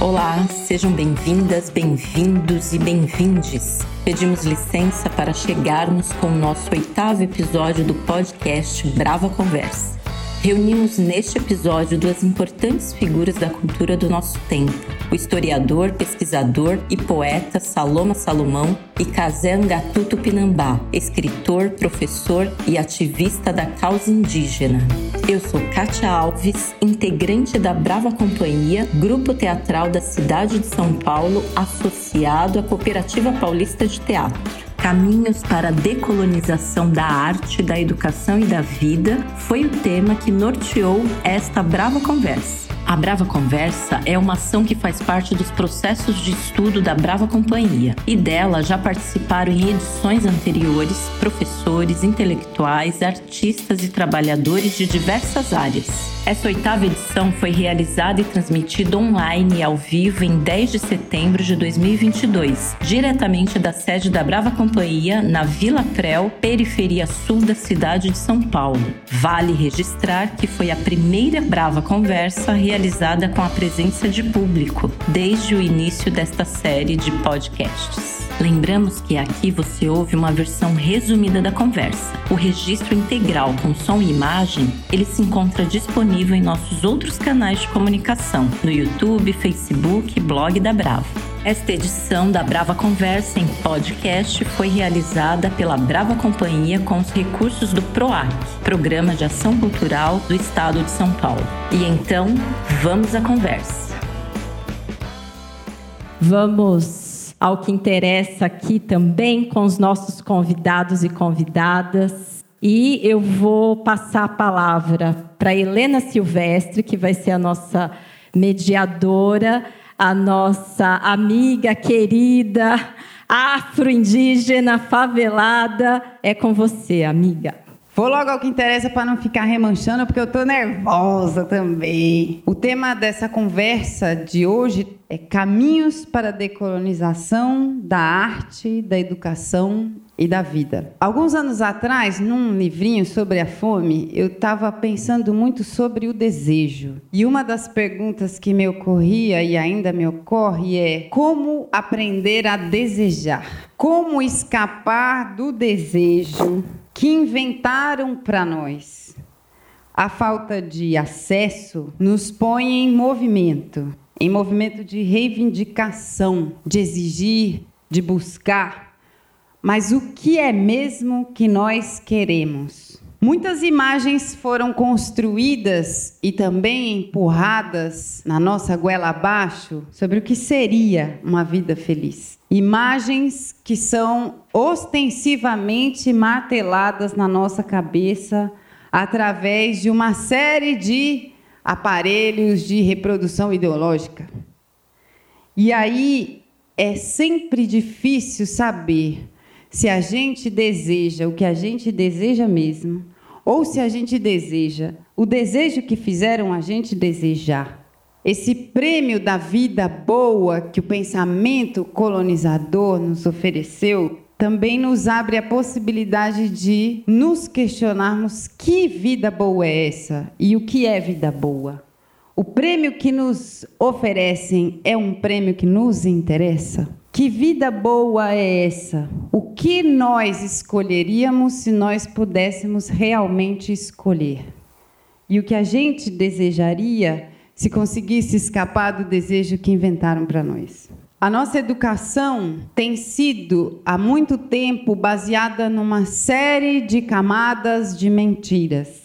Olá, sejam bem-vindas, bem-vindos e bem-vindes. Pedimos licença para chegarmos com o nosso oitavo episódio do podcast Brava Conversa. Reunimos neste episódio duas importantes figuras da cultura do nosso tempo: o historiador, pesquisador e poeta Saloma Salomão e Kazé Angatu Pinambá, escritor, professor e ativista da causa indígena. Eu sou Kátia Alves, integrante da Brava Companhia, grupo teatral da cidade de São Paulo, associado à Cooperativa Paulista de Teatro. Caminhos para a decolonização da arte, da educação e da vida foi o tema que norteou esta brava conversa. A Brava Conversa é uma ação que faz parte dos processos de estudo da Brava Companhia e dela já participaram em edições anteriores professores, intelectuais, artistas e trabalhadores de diversas áreas. Essa oitava edição foi realizada e transmitida online e ao vivo em 10 de setembro de 2022, diretamente da sede da Brava Companhia, na Vila Creu, periferia sul da cidade de São Paulo. Vale registrar que foi a primeira Brava Conversa realizada com a presença de público desde o início desta série de podcasts. Lembramos que aqui você ouve uma versão resumida da conversa. O registro integral com som e imagem, ele se encontra disponível em nossos outros canais de comunicação, no YouTube, Facebook e blog da Brava. Esta edição da Brava Conversa em podcast foi realizada pela Brava Companhia com os recursos do PROAC, Programa de Ação Cultural do Estado de São Paulo. E então, vamos à conversa. Vamos ao que interessa aqui também com os nossos convidados e convidadas. E eu vou passar a palavra para Helena Silvestre, que vai ser a nossa mediadora, a nossa amiga querida, afro-indígena, favelada. É com você, amiga. Vou logo ao que interessa para não ficar remanchando, porque eu estou nervosa também. O tema dessa conversa de hoje é caminhos para a decolonização da arte, da educação e da vida. Alguns anos atrás, num livrinho sobre a fome, eu estava pensando muito sobre o desejo. E uma das perguntas que me ocorria e ainda me ocorre é como aprender a desejar? Como escapar do desejo que inventaram para nós. A falta de acesso nos põe em movimento, em movimento de reivindicação, de exigir, de buscar. Mas o que é mesmo que nós queremos? Muitas imagens foram construídas e também empurradas na nossa goela abaixo sobre o que seria uma vida feliz. Imagens que são ostensivamente marteladas na nossa cabeça através de uma série de aparelhos de reprodução ideológica. E aí é sempre difícil saber se a gente deseja o que a gente deseja mesmo ou se a gente deseja o desejo que fizeram a gente desejar. Esse prêmio da vida boa que o pensamento colonizador nos ofereceu também nos abre a possibilidade de nos questionarmos que vida boa é essa e o que é vida boa. O prêmio que nos oferecem é um prêmio que nos interessa? Que vida boa é essa? O que nós escolheríamos se nós pudéssemos realmente escolher? E o que a gente desejaria se conseguisse escapar do desejo que inventaram para nós. A nossa educação tem sido há muito tempo baseada numa série de camadas de mentiras.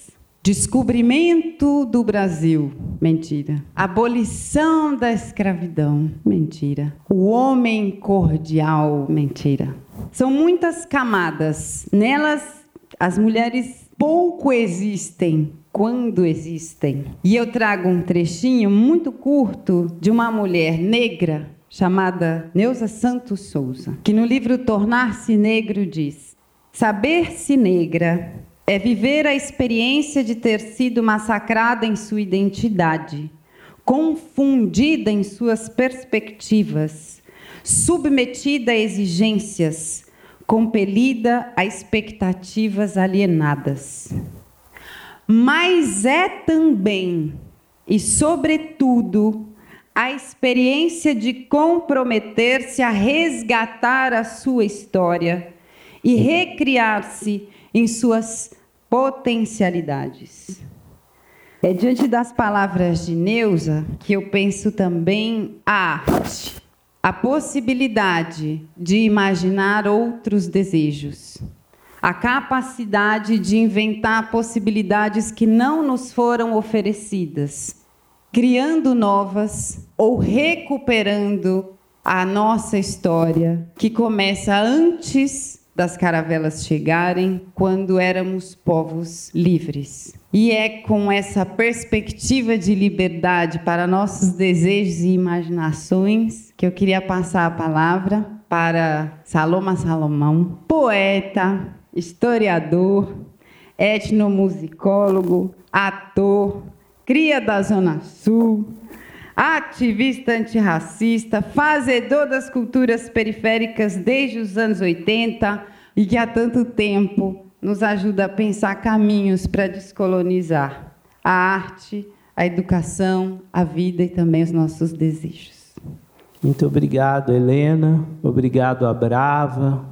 Descobrimento do Brasil, mentira. Abolição da escravidão, mentira. O homem cordial, mentira. São muitas camadas. Nelas, as mulheres pouco existem quando existem. E eu trago um trechinho muito curto de uma mulher negra chamada Neuza Santos Souza, que no livro Tornar-se Negro diz: Saber-se negra é viver a experiência de ter sido massacrada em sua identidade, confundida em suas perspectivas, submetida a exigências, compelida a expectativas alienadas. Mas é também e, sobretudo, a experiência de comprometer-se a resgatar a sua história e recriar-se em suas potencialidades. É diante das palavras de Neuza que eu penso também a arte, a possibilidade de imaginar outros desejos, a capacidade de inventar possibilidades que não nos foram oferecidas criando novas ou recuperando a nossa história, que começa antes das caravelas chegarem, quando éramos povos livres. E é com essa perspectiva de liberdade para nossos desejos e imaginações que eu queria passar a palavra para Saloma Salomão, poeta, historiador, etnomusicólogo, ator, cria da Zona Sul, ativista antirracista, fazedor das culturas periféricas desde os anos 80 e que há tanto tempo nos ajuda a pensar caminhos para descolonizar a arte, a educação, a vida e também os nossos desejos. Muito obrigado, Helena. Obrigado a Brava,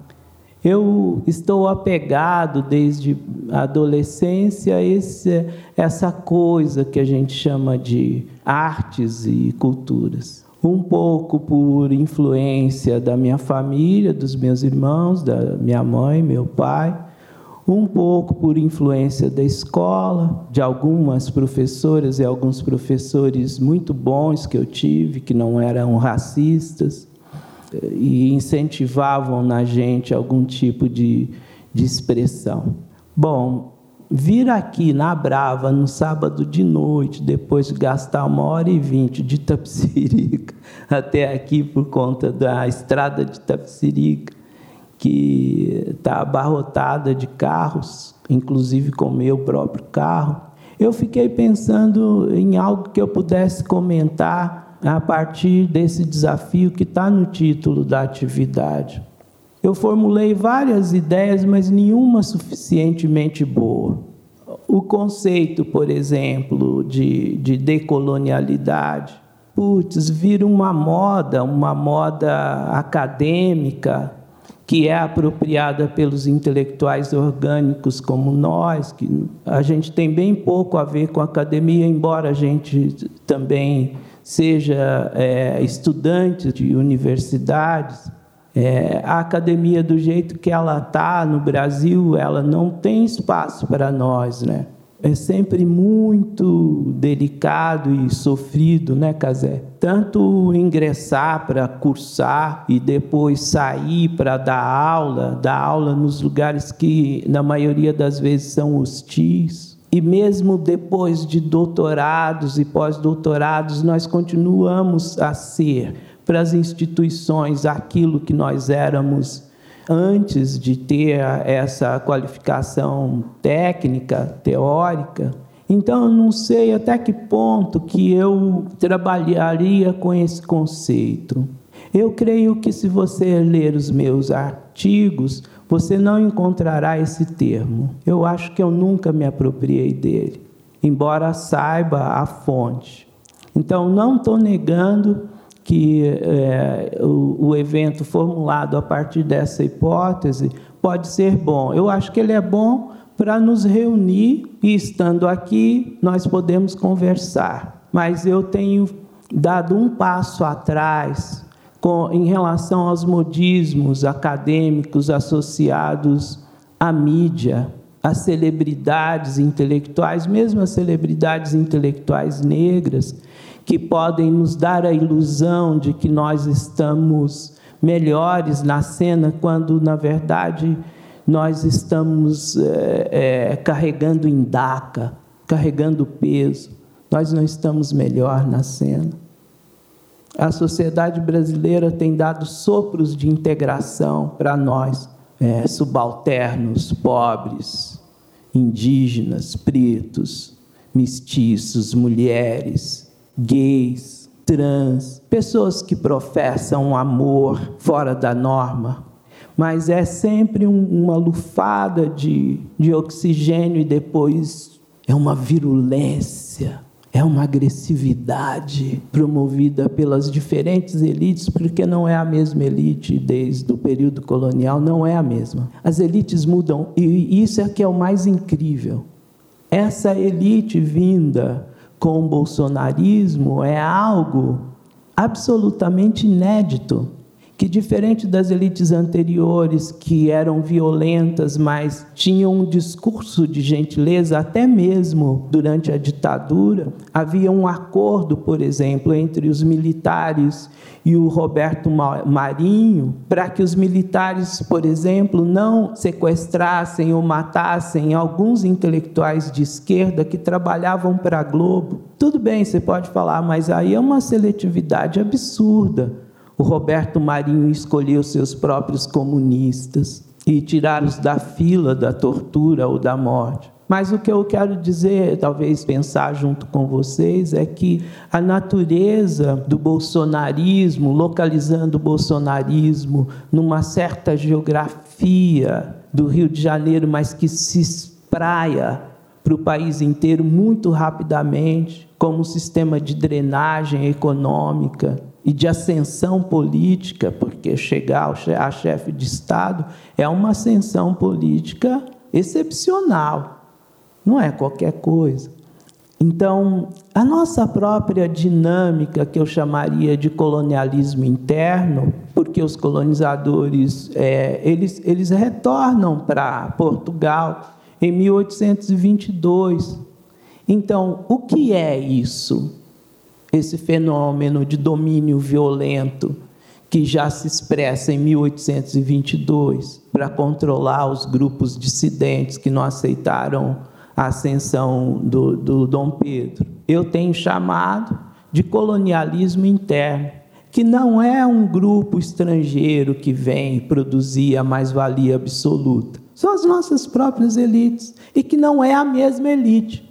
eu estou apegado desde a adolescência a esse, essa coisa que a gente chama de artes e culturas. Um pouco por influência da minha família, dos meus irmãos, da minha mãe, meu pai, um pouco por influência da escola, de algumas professoras e alguns professores muito bons que eu tive, que não eram racistas e incentivavam na gente algum tipo de, de expressão. Bom, vir aqui na Brava no sábado de noite, depois de gastar uma hora e vinte de Tapsirica até aqui por conta da estrada de Tapsirica, que está abarrotada de carros, inclusive com meu próprio carro, eu fiquei pensando em algo que eu pudesse comentar a partir desse desafio que está no título da atividade. Eu formulei várias ideias, mas nenhuma suficientemente boa. O conceito, por exemplo, de, de decolonialidade, putz, vira uma moda, uma moda acadêmica, que é apropriada pelos intelectuais orgânicos como nós, que a gente tem bem pouco a ver com a academia, embora a gente também seja é, estudante de universidades, é, a academia do jeito que ela está no Brasil, ela não tem espaço para nós, né? É sempre muito delicado e sofrido, né, Casé? Tanto ingressar para cursar e depois sair para dar aula, dar aula nos lugares que, na maioria das vezes, são hostis e mesmo depois de doutorados e pós-doutorados, nós continuamos a ser para as instituições aquilo que nós éramos antes de ter essa qualificação técnica, teórica. Então, eu não sei até que ponto que eu trabalharia com esse conceito. Eu creio que se você ler os meus artigos, você não encontrará esse termo. Eu acho que eu nunca me apropriei dele, embora saiba a fonte. Então, não estou negando que é, o, o evento formulado a partir dessa hipótese pode ser bom. Eu acho que ele é bom para nos reunir e, estando aqui, nós podemos conversar. Mas eu tenho dado um passo atrás com, em relação aos modismos acadêmicos associados à mídia, às celebridades intelectuais, mesmo as celebridades intelectuais negras, que podem nos dar a ilusão de que nós estamos melhores na cena, quando, na verdade, nós estamos é, é, carregando em DACA, carregando peso. Nós não estamos melhor na cena. A sociedade brasileira tem dado sopros de integração para nós, é, subalternos, pobres, indígenas, pretos, mestiços, mulheres, gays, trans, pessoas que professam amor fora da norma, mas é sempre um, uma lufada de, de oxigênio e depois é uma virulência é uma agressividade promovida pelas diferentes elites, porque não é a mesma elite desde o período colonial, não é a mesma. As elites mudam e isso é que é o mais incrível. Essa elite vinda com o bolsonarismo é algo absolutamente inédito que diferente das elites anteriores que eram violentas, mas tinham um discurso de gentileza até mesmo durante a ditadura, havia um acordo, por exemplo, entre os militares e o Roberto Marinho, para que os militares, por exemplo, não sequestrassem ou matassem alguns intelectuais de esquerda que trabalhavam para a Globo. Tudo bem, você pode falar, mas aí é uma seletividade absurda. O Roberto Marinho escolheu seus próprios comunistas e tirá-los da fila da tortura ou da morte. Mas o que eu quero dizer, talvez pensar junto com vocês, é que a natureza do bolsonarismo, localizando o bolsonarismo numa certa geografia do Rio de Janeiro, mas que se espraia para o país inteiro muito rapidamente, como um sistema de drenagem econômica, e de ascensão política, porque chegar a chefe de Estado é uma ascensão política excepcional, não é qualquer coisa. Então, a nossa própria dinâmica, que eu chamaria de colonialismo interno, porque os colonizadores é, eles, eles retornam para Portugal em 1822. Então, o que é isso? Esse fenômeno de domínio violento que já se expressa em 1822 para controlar os grupos dissidentes que não aceitaram a ascensão do, do Dom Pedro. Eu tenho chamado de colonialismo interno, que não é um grupo estrangeiro que vem produzir a mais-valia absoluta. São as nossas próprias elites, e que não é a mesma elite,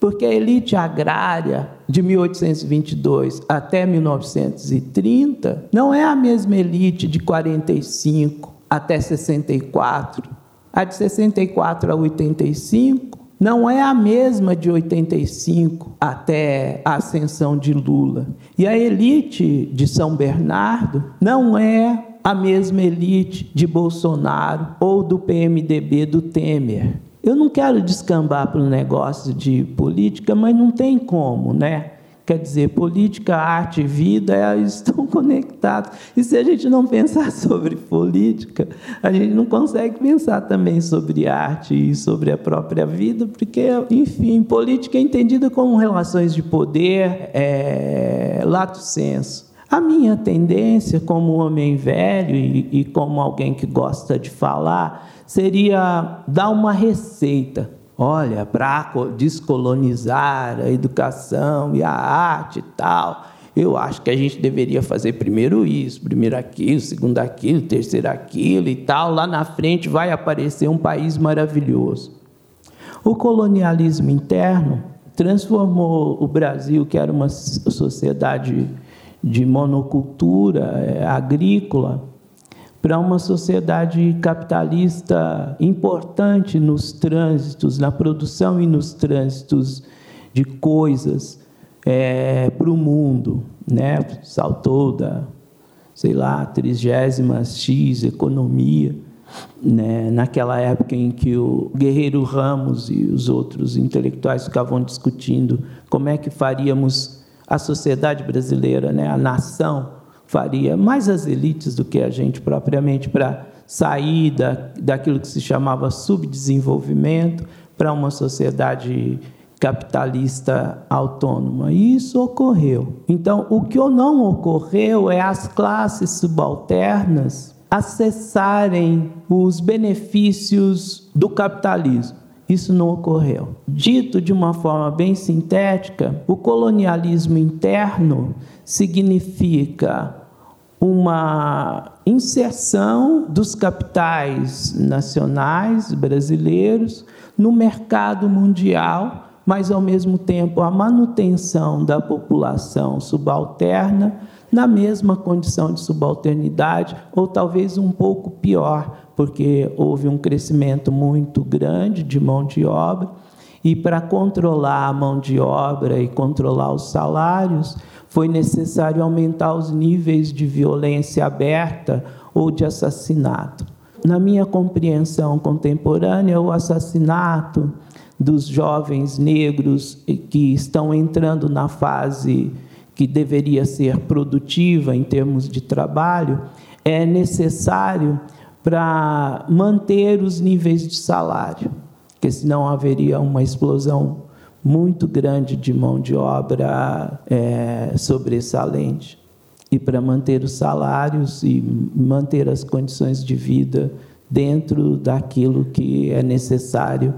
porque a elite agrária, de 1822 até 1930 não é a mesma elite de 45 até 64. A de 64 a 85 não é a mesma de 85 até a ascensão de Lula. E a elite de São Bernardo não é a mesma elite de Bolsonaro ou do PMDB do Temer. Eu não quero descambar para o negócio de política, mas não tem como, né? Quer dizer, política, arte e vida estão conectados. E se a gente não pensar sobre política, a gente não consegue pensar também sobre arte e sobre a própria vida, porque, enfim, política é entendida como relações de poder, é, lato senso. A minha tendência, como homem velho e, e como alguém que gosta de falar, seria dar uma receita. Olha, para descolonizar a educação e a arte e tal, eu acho que a gente deveria fazer primeiro isso, primeiro aquilo, segundo aquilo, terceiro aquilo e tal. Lá na frente vai aparecer um país maravilhoso. O colonialismo interno transformou o Brasil, que era uma sociedade de monocultura é, agrícola, para uma sociedade capitalista importante nos trânsitos, na produção e nos trânsitos de coisas é, para o mundo, né? Saltou da, sei lá, trigésima X economia, né? naquela época em que o Guerreiro Ramos e os outros intelectuais ficavam discutindo como é que faríamos a sociedade brasileira, né? a nação, faria, mais as elites do que a gente propriamente, para sair da, daquilo que se chamava subdesenvolvimento para uma sociedade capitalista autônoma. E isso ocorreu. Então, o que não ocorreu é as classes subalternas acessarem os benefícios do capitalismo. Isso não ocorreu. Dito de uma forma bem sintética, o colonialismo interno significa uma inserção dos capitais nacionais brasileiros no mercado mundial, mas ao mesmo tempo a manutenção da população subalterna na mesma condição de subalternidade, ou talvez um pouco pior, porque houve um crescimento muito grande de mão de obra E para controlar a mão de obra e controlar os salários, foi necessário aumentar os níveis de violência aberta ou de assassinato. Na minha compreensão contemporânea, o assassinato dos jovens negros que estão entrando na fase que deveria ser produtiva em termos de trabalho é necessário para manter os níveis de salário, porque senão haveria uma explosão muito grande de mão de obra é, sobressalente. E para manter os salários e manter as condições de vida dentro daquilo que é necessário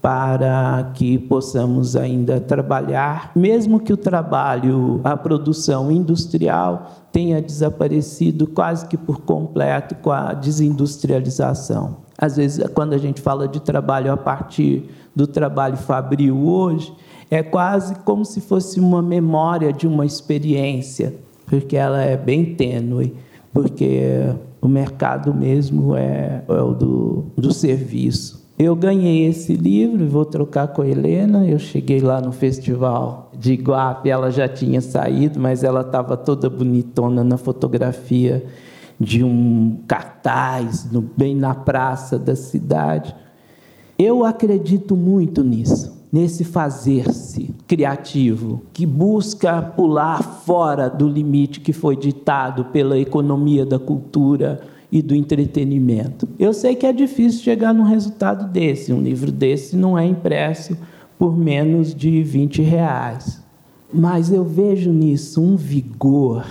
para que possamos ainda trabalhar, mesmo que o trabalho, a produção industrial tenha desaparecido quase que por completo com a desindustrialização. Às vezes, quando a gente fala de trabalho a partir do trabalho fabril hoje, é quase como se fosse uma memória de uma experiência, porque ela é bem tênue, porque o mercado mesmo é, é o do, do serviço. Eu ganhei esse livro vou trocar com a Helena. Eu cheguei lá no festival de Iguape, ela já tinha saído, mas ela estava toda bonitona na fotografia de um cartaz no, bem na praça da cidade. Eu acredito muito nisso, nesse fazer-se criativo, que busca pular fora do limite que foi ditado pela economia da cultura e do entretenimento. Eu sei que é difícil chegar num resultado desse. Um livro desse não é impresso por menos de 20 reais. Mas eu vejo nisso um vigor,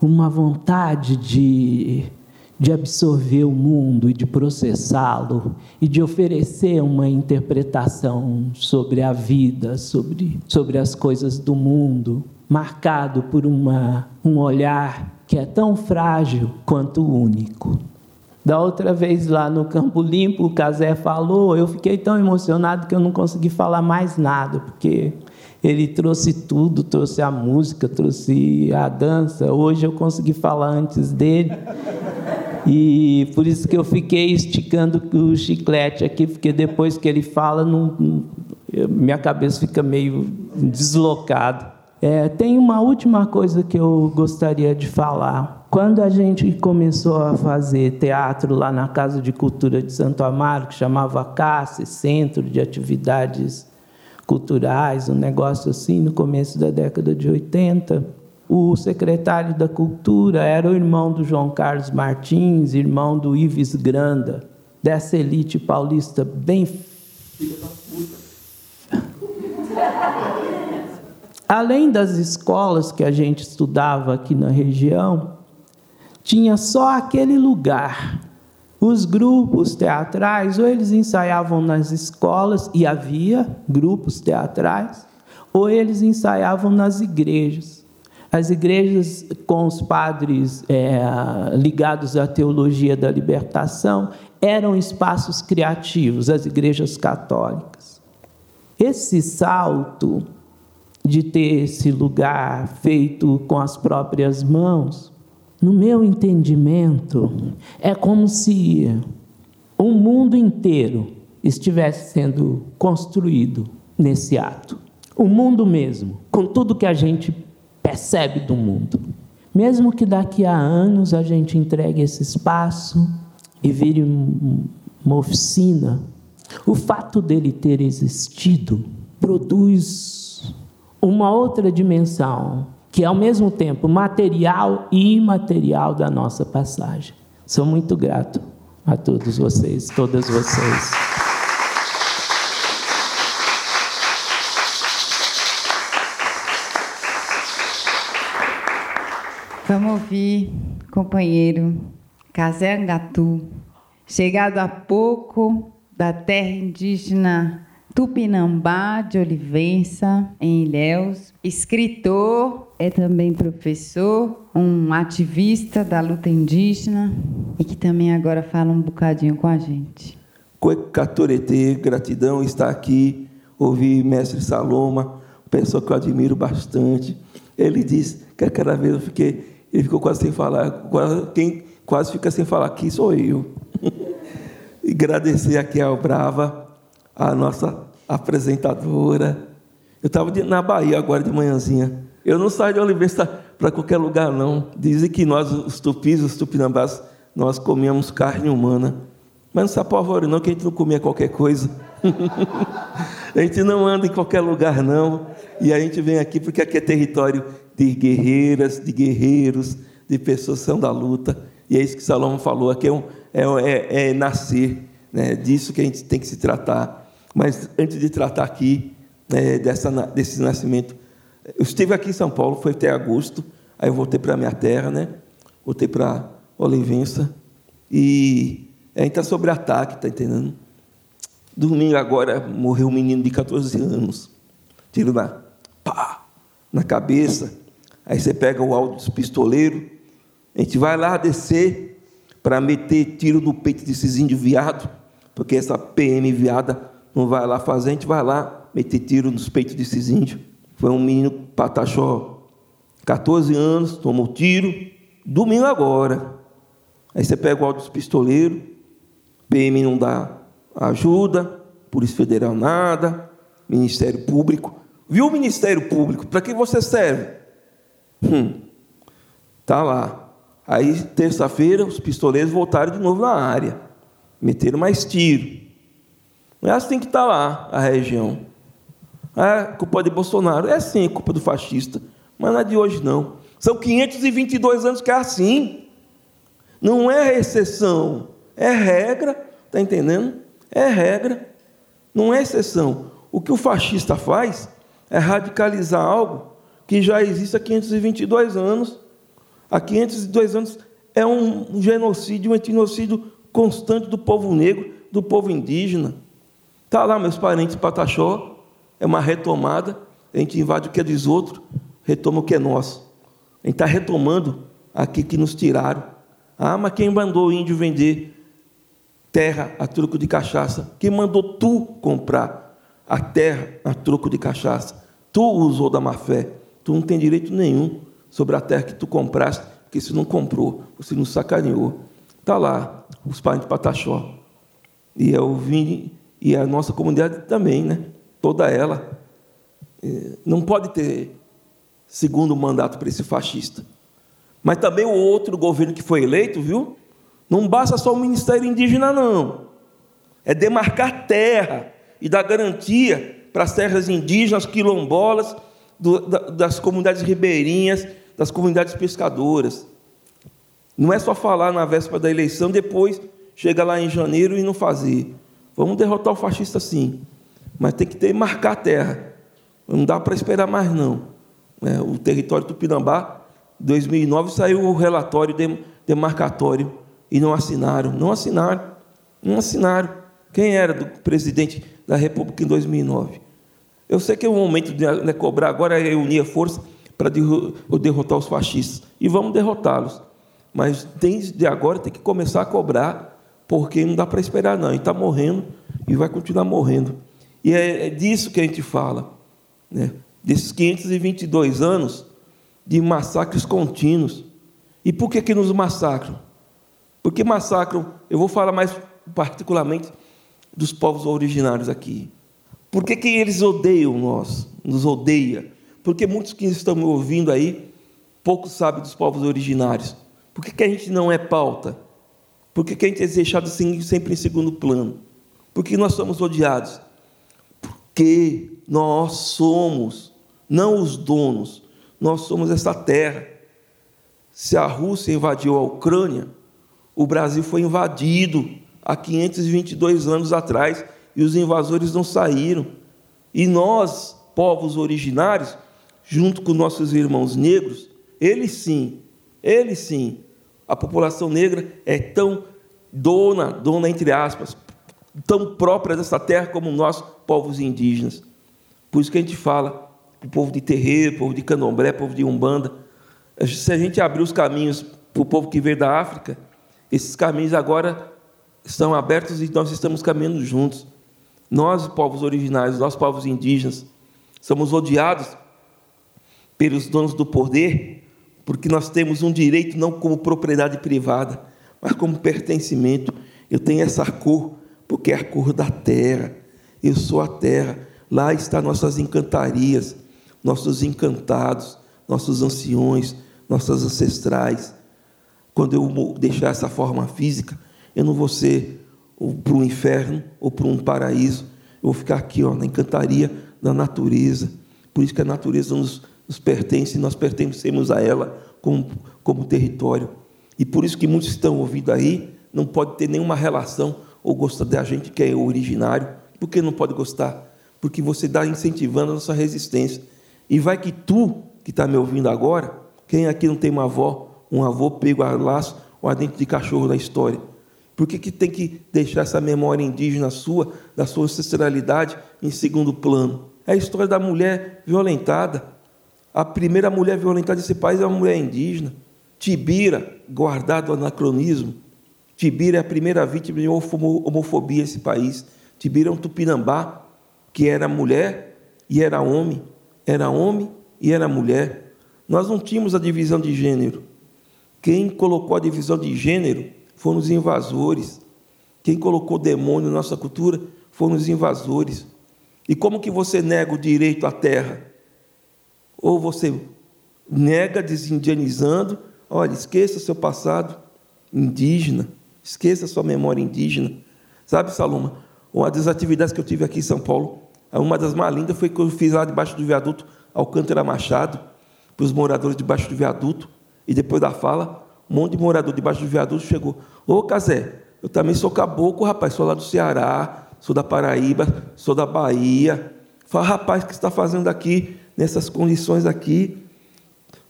uma vontade de, de absorver o mundo e de processá-lo e de oferecer uma interpretação sobre a vida, sobre, sobre as coisas do mundo, marcado por uma, um olhar que é tão frágil quanto único. Da outra vez lá no Campo Limpo, o Casé falou, eu fiquei tão emocionado que eu não consegui falar mais nada, porque ele trouxe tudo, trouxe a música, trouxe a dança. Hoje eu consegui falar antes dele. E por isso que eu fiquei esticando o chiclete aqui, porque depois que ele fala, não, minha cabeça fica meio deslocada. É, tem uma última coisa que eu gostaria de falar. Quando a gente começou a fazer teatro lá na Casa de Cultura de Santo Amaro, que chamava CACE, Centro de Atividades Culturais, um negócio assim, no começo da década de 80, o secretário da Cultura era o irmão do João Carlos Martins, irmão do Ives Granda, dessa elite paulista bem. Filha da puta. Além das escolas que a gente estudava aqui na região, tinha só aquele lugar. Os grupos teatrais, ou eles ensaiavam nas escolas, e havia grupos teatrais, ou eles ensaiavam nas igrejas. As igrejas com os padres é, ligados à teologia da libertação eram espaços criativos, as igrejas católicas. Esse salto de ter esse lugar feito com as próprias mãos, no meu entendimento, é como se o mundo inteiro estivesse sendo construído nesse ato. O mundo mesmo, com tudo que a gente percebe do mundo. Mesmo que daqui a anos a gente entregue esse espaço e vire uma oficina, o fato dele ter existido produz uma outra dimensão, que é ao mesmo tempo material e imaterial da nossa passagem. Sou muito grato a todos vocês, todas vocês. Vamos ouvir, companheiro Casé Angatu, chegado há pouco da terra indígena Tupinambá de Olivença, em Ilhéus. Escritor, é também professor, um ativista da luta indígena e que também agora fala um bocadinho com a gente. Catorete, gratidão estar aqui, ouvir mestre Saloma, pessoa que eu admiro bastante. Ele diz que cada vez eu fiquei, ele ficou quase sem falar, quem quase fica sem falar aqui sou eu. e agradecer aqui ao Brava a nossa apresentadora. Eu estava na Bahia agora de manhãzinha. Eu não saio de Oliveira para qualquer lugar, não. Dizem que nós, os tupis, os tupinambás, nós comíamos carne humana. Mas não se apavore não, que a gente não comia qualquer coisa. a gente não anda em qualquer lugar, não. E a gente vem aqui porque aqui é território de guerreiras, de guerreiros, de pessoas que são da luta. E é isso que Salomão falou, aqui é, um, é, é, é nascer, né? disso que a gente tem que se tratar. Mas antes de tratar aqui né, dessa, desse nascimento, eu estive aqui em São Paulo, foi até agosto, aí eu voltei para a minha terra, né? voltei para Olivença, e a gente está sobre ataque, está entendendo? Domingo agora morreu um menino de 14 anos, tiro na, pá, na cabeça, aí você pega o áudio dos pistoleiros, a gente vai lá descer para meter tiro no peito desses índios viados, porque essa PM viada não vai lá fazer, a gente vai lá meter tiro nos peitos desses índios. Foi um menino pataxó, 14 anos, tomou tiro, domingo agora. Aí você pega o áudio dos pistoleiros, PM não dá ajuda, Polícia Federal nada, Ministério Público. Viu o Ministério Público? Para que você serve? Hum, tá lá. Aí, terça-feira, os pistoleiros voltaram de novo na área, meteram mais tiro. É assim que está lá a região. É culpa de Bolsonaro. É sim, culpa do fascista. Mas não é de hoje, não. São 522 anos que é assim. Não é exceção, é regra. Está entendendo? É regra, não é exceção. O que o fascista faz é radicalizar algo que já existe há 522 anos há 502 anos, é um genocídio, um etnocídio constante do povo negro, do povo indígena. Está lá, meus parentes, Pataxó, é uma retomada, a gente invade o que é dos outros, retoma o que é nosso. A gente está retomando aqui que nos tiraram. Ah, mas quem mandou o índio vender terra a troco de cachaça? Quem mandou tu comprar a terra a troco de cachaça? Tu usou da má fé. Tu não tem direito nenhum sobre a terra que tu compraste, porque você não comprou, você não sacaneou. Está lá, os parentes de Pataxó. E eu vim, e a nossa comunidade também, né? Toda ela. É, não pode ter segundo mandato para esse fascista. Mas também o outro governo que foi eleito, viu? Não basta só o Ministério Indígena, não. É demarcar terra e dar garantia para as terras indígenas, quilombolas, do, das comunidades ribeirinhas, das comunidades pescadoras. Não é só falar na véspera da eleição, depois chega lá em janeiro e não fazer. Vamos derrotar o fascista sim, mas tem que ter marcar a terra. Não dá para esperar mais não. É, o território Tupinambá, 2009 saiu o relatório demarcatório e não assinaram, não assinaram, não assinaram. Quem era do presidente da República em 2009? Eu sei que é o momento de né, cobrar agora é unir a força para derrotar os fascistas. E vamos derrotá-los. Mas desde agora tem que começar a cobrar, porque não dá para esperar, não. E está morrendo e vai continuar morrendo. E é, é disso que a gente fala, né? desses 522 anos de massacres contínuos. E por que, que nos massacram? Porque massacram, eu vou falar mais particularmente dos povos originários aqui. Por que, que eles odeiam nós? Nos odeia? Porque muitos que estão me ouvindo aí, poucos sabem dos povos originários. Por que, que a gente não é pauta? Por que, que a gente é deixado sempre em segundo plano? Porque nós somos odiados. Porque nós somos, não os donos, nós somos essa terra. Se a Rússia invadiu a Ucrânia, o Brasil foi invadido há 522 anos atrás e os invasores não saíram. E nós, povos originários, junto com nossos irmãos negros, eles sim, eles sim, a população negra é tão dona, dona entre aspas, tão própria dessa terra como nós, povos indígenas. Por isso que a gente fala, o povo de terreiro, povo de candomblé, povo de umbanda, se a gente abrir os caminhos para o povo que veio da África, esses caminhos agora estão abertos e nós estamos caminhando juntos. Nós, povos originários, nós, povos indígenas, somos odiados pelos donos do poder, porque nós temos um direito não como propriedade privada, mas como pertencimento. Eu tenho essa cor, porque é a cor da terra. Eu sou a terra. Lá estão nossas encantarias, nossos encantados, nossos anciões, nossas ancestrais. Quando eu deixar essa forma física, eu não vou ser para o inferno ou para um paraíso. Eu vou ficar aqui, ó, na encantaria da natureza. Por isso que a natureza nos, nos pertence nós pertencemos a ela como, como território. E por isso que muitos estão ouvindo aí, não pode ter nenhuma relação ou gostar da gente que é originário. Por que não pode gostar? Porque você está incentivando a nossa resistência. E vai que tu, que está me ouvindo agora, quem aqui não tem uma avó, um avô pego a laço ou a dente de cachorro na história? Por que, que tem que deixar essa memória indígena sua, da sua ancestralidade, em segundo plano? É a história da mulher violentada. A primeira mulher violentada desse país é uma mulher indígena. Tibira, guardado o anacronismo. Tibira é a primeira vítima de homofobia nesse país. Tibira é um tupinambá que era mulher e era homem. Era homem e era mulher. Nós não tínhamos a divisão de gênero. Quem colocou a divisão de gênero foram os invasores. Quem colocou demônio na nossa cultura foram os invasores. E como que você nega o direito à terra? Ou você nega desindianizando, olha, esqueça seu passado indígena, esqueça sua memória indígena. Sabe, Saloma, uma das atividades que eu tive aqui em São Paulo, uma das mais lindas foi que eu fiz lá debaixo do viaduto Alcântara Machado, para os moradores debaixo do viaduto, e depois da fala, um monte de morador debaixo do viaduto chegou. Ô, Casé, eu também sou caboclo, rapaz, sou lá do Ceará, sou da Paraíba, sou da Bahia. Fala, rapaz, o que está fazendo aqui, nessas condições aqui?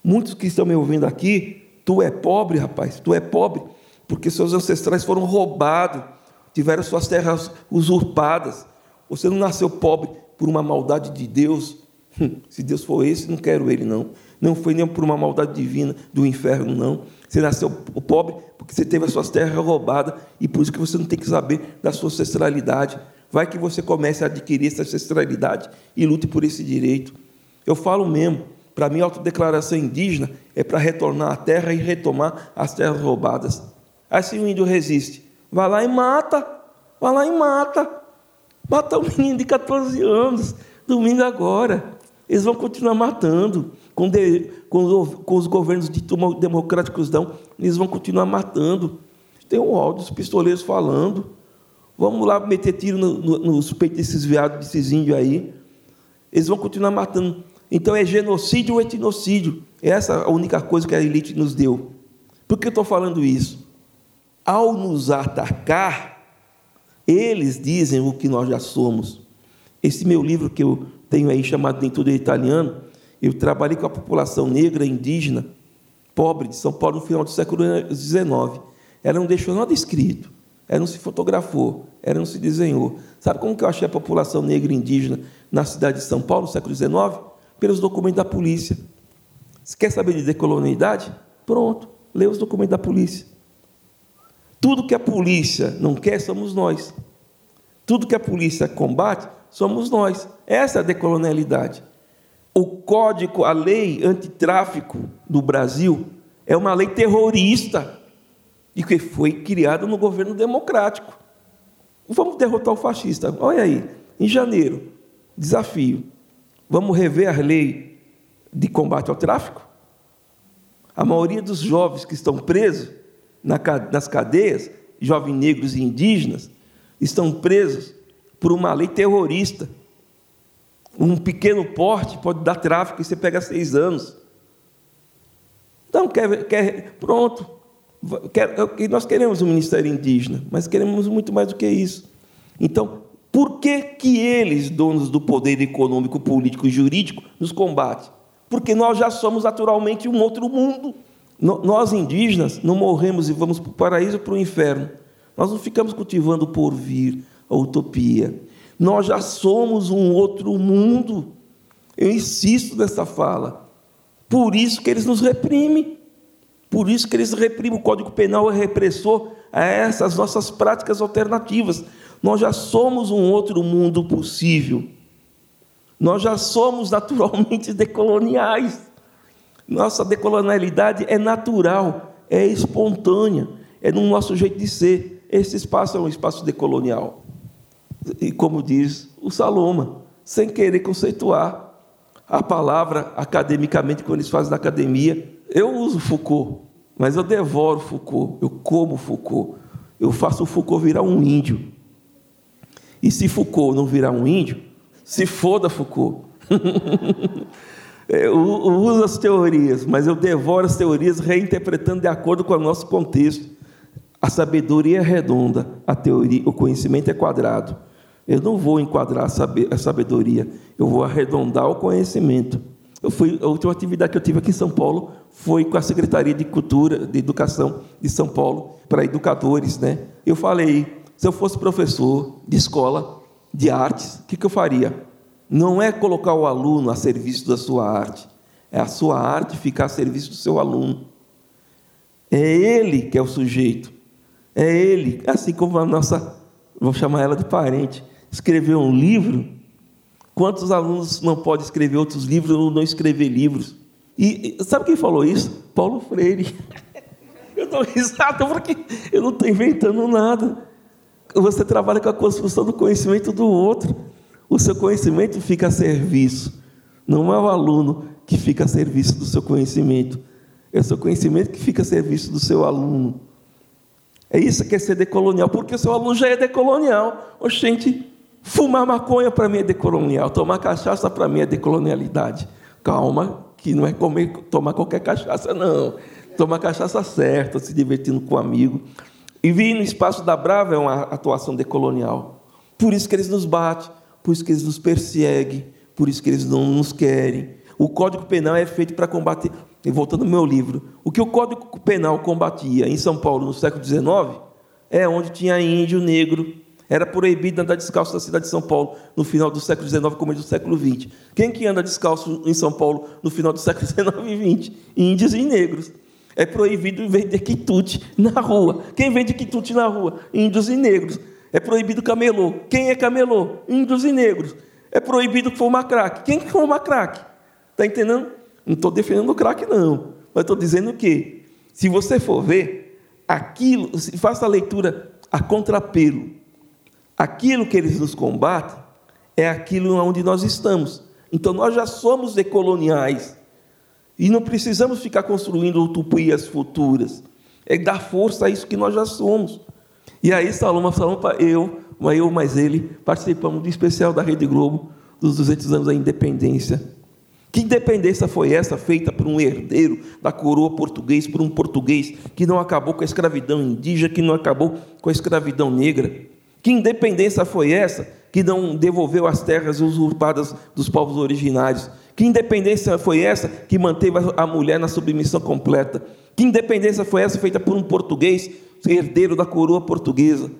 Muitos que estão me ouvindo aqui, tu é pobre, rapaz, tu é pobre, porque seus ancestrais foram roubados, tiveram suas terras usurpadas. Você não nasceu pobre por uma maldade de Deus. Se Deus for esse, não quero ele, não. Não foi nem por uma maldade divina do inferno, não. Você nasceu pobre porque você teve as suas terras roubadas e por isso que você não tem que saber da sua ancestralidade. Vai que você comece a adquirir essa ancestralidade e lute por esse direito. Eu falo mesmo, para mim, a autodeclaração indígena é para retornar à terra e retomar as terras roubadas. Aí se o índio resiste, vai lá e mata, vai lá e mata. Mata um menino de 14 anos, domingo agora. Eles vão continuar matando com, de, com, os governos democráticos dão, eles vão continuar matando. Tem um áudio dos pistoleiros falando. Vamos lá meter tiro no, no, nos peitos desses viados, desses índios aí. Eles vão continuar matando. Então é genocídio ou etnocídio. Essa é a única coisa que a elite nos deu. Por que eu estou falando isso? Ao nos atacar, eles dizem o que nós já somos. Esse meu livro que eu tenho aí chamado Nem Tudo é Italiano, eu trabalhei com a população negra, indígena, pobre de São Paulo no final do século XIX. Ela não deixou nada escrito, ela não se fotografou, ela não se desenhou. Sabe como que eu achei a população negra e indígena na cidade de São Paulo no século XIX? Pelos documentos da polícia. Você quer saber de decolonialidade? Pronto, lê os documentos da polícia. Tudo que a polícia não quer, somos nós. Tudo que a polícia combate, somos nós. Essa é a decolonialidade. O código, a lei antitráfico do Brasil é uma lei terrorista e que foi criada no governo democrático. Vamos derrotar o fascista. Olha aí, em janeiro, desafio. Vamos rever a lei de combate ao tráfico? A maioria dos jovens que estão presos nas cadeias, jovens negros e indígenas, estão presos por uma lei terrorista um pequeno porte pode dar tráfico e você pega seis anos. Então, quer, quer, pronto. Quer, é nós queremos um ministério indígena, mas queremos muito mais do que isso. Então, por que, que eles, donos do poder econômico, político e jurídico, nos combatem? Porque nós já somos naturalmente um outro mundo. Nós, indígenas, não morremos e vamos para o paraíso ou para o inferno. Nós não ficamos cultivando o porvir, a utopia. Nós já somos um outro mundo. Eu insisto nessa fala. Por isso que eles nos reprimem. Por isso que eles reprimem. O Código Penal é repressor a essas nossas práticas alternativas. Nós já somos um outro mundo possível. Nós já somos naturalmente decoloniais. Nossa decolonialidade é natural, é espontânea, é no nosso jeito de ser. Esse espaço é um espaço decolonial. E como diz o Saloma, sem querer conceituar a palavra academicamente quando eles fazem na academia. Eu uso Foucault, mas eu devoro Foucault, eu como Foucault. Eu faço o Foucault virar um índio. E se Foucault não virar um índio, se foda Foucault. eu uso as teorias, mas eu devoro as teorias reinterpretando de acordo com o nosso contexto. A sabedoria é redonda, a teoria, o conhecimento é quadrado. Eu não vou enquadrar a sabedoria, eu vou arredondar o conhecimento. Eu fui, a última atividade que eu tive aqui em São Paulo foi com a Secretaria de Cultura, de Educação de São Paulo, para educadores. Né? Eu falei, se eu fosse professor de escola de artes, o que, eu faria? Não é colocar o aluno a serviço da sua arte, é a sua arte ficar a serviço do seu aluno. É ele que é o sujeito. É ele, assim como a nossa, vou chamar ela de parente, escreveu um livro. Quantos alunos não podem escrever outros livros ou não escrever livros? E sabe quem falou isso? Paulo Freire. Eu estou risado porque eu não estou inventando nada. Você trabalha com a construção do conhecimento do outro. O seu conhecimento fica a serviço. Não é o aluno que fica a serviço do seu conhecimento. É o seu conhecimento que fica a serviço do seu aluno. É isso que é ser decolonial, porque o seu aluno já é decolonial. Oxente, fumar maconha para mim é decolonial, tomar cachaça para mim é decolonialidade. Calma, que não é comer, tomar qualquer cachaça, não. Tomar cachaça certa, se divertindo com um amigo. E vir no espaço da Brava é uma atuação decolonial. Por isso que eles nos batem, por isso que eles nos perseguem, por isso que eles não nos querem. O Código Penal é feito para combater. E voltando ao meu livro, o que o Código Penal combatia em São Paulo no século XIX é onde tinha índio, negro. Era proibido andar descalço na cidade de São Paulo no final do século XIX, começo do século XX. Quem que anda descalço em São Paulo no final do século XIX e XX? Índios e negros. É proibido vender quitute na rua. Quem vende quitute na rua? Índios e negros. É proibido camelô. Quem é camelô? Índios e negros. É proibido fumar crack. Quem fuma crack? Está entendendo? Não estou defendendo o crack, não. Mas estou dizendo que, se você for ver, aquilo, faça a leitura a contrapelo. Aquilo que eles nos combatem é aquilo onde nós estamos. Então nós já somos decoloniais. E não precisamos ficar construindo utopias futuras. É dar força a isso que nós já somos. E aí, Saloma, Saloma, eu, eu mais ele, participamos do especial da Rede Globo dos 200 anos da independência. Que independência foi essa feita por um herdeiro da coroa português, por um português que não acabou com a escravidão indígena, que não acabou com a escravidão negra? Que independência foi essa que não devolveu as terras usurpadas dos povos originários? Que independência foi essa que manteve a mulher na submissão completa? Que independência foi essa feita por um português, herdeiro da coroa portuguesa?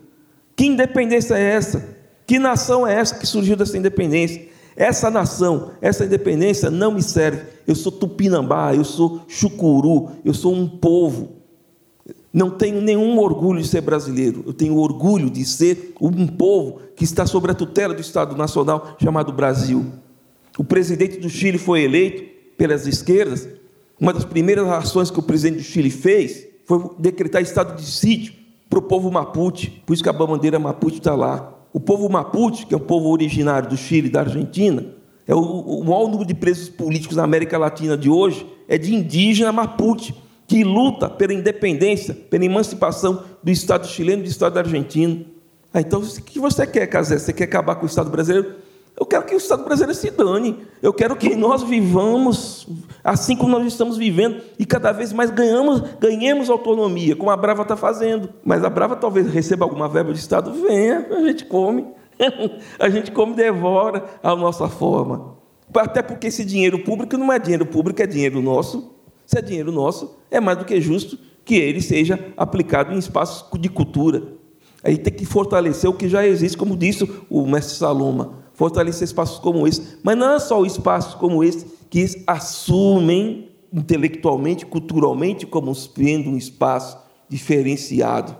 Que independência é essa? Que nação é essa que surgiu dessa independência? Essa nação, essa independência não me serve. Eu sou tupinambá, eu sou chucuru, eu sou um povo. Não tenho nenhum orgulho de ser brasileiro. Eu tenho orgulho de ser um povo que está sob a tutela do Estado Nacional chamado Brasil. O presidente do Chile foi eleito pelas esquerdas. Uma das primeiras ações que o presidente do Chile fez foi decretar estado de sítio para o povo Mapuche. Por isso que a bandeira Mapuche está lá. O povo Mapuche, que é um povo originário do Chile e da Argentina, é o, o maior número de presos políticos na América Latina de hoje, é de indígena Mapuche, que luta pela independência, pela emancipação do Estado chileno e do Estado argentino. Ah, então, o que você quer, Casé? Você quer acabar com o Estado brasileiro? Eu quero que o Estado brasileiro se dane. Eu quero que nós vivamos assim como nós estamos vivendo e cada vez mais ganhamos, ganhemos autonomia, como a Brava está fazendo. Mas a Brava talvez receba alguma verba de Estado, venha, a gente come. a gente come e devora a nossa forma. Até porque esse dinheiro público não é dinheiro público, é dinheiro nosso. Se é dinheiro nosso, é mais do que justo que ele seja aplicado em espaços de cultura. Aí tem que fortalecer o que já existe, como disse o mestre Saloma fortalecer espaços como esse. Mas não é só espaços como esse que assumem intelectualmente, culturalmente, como sendo um espaço diferenciado,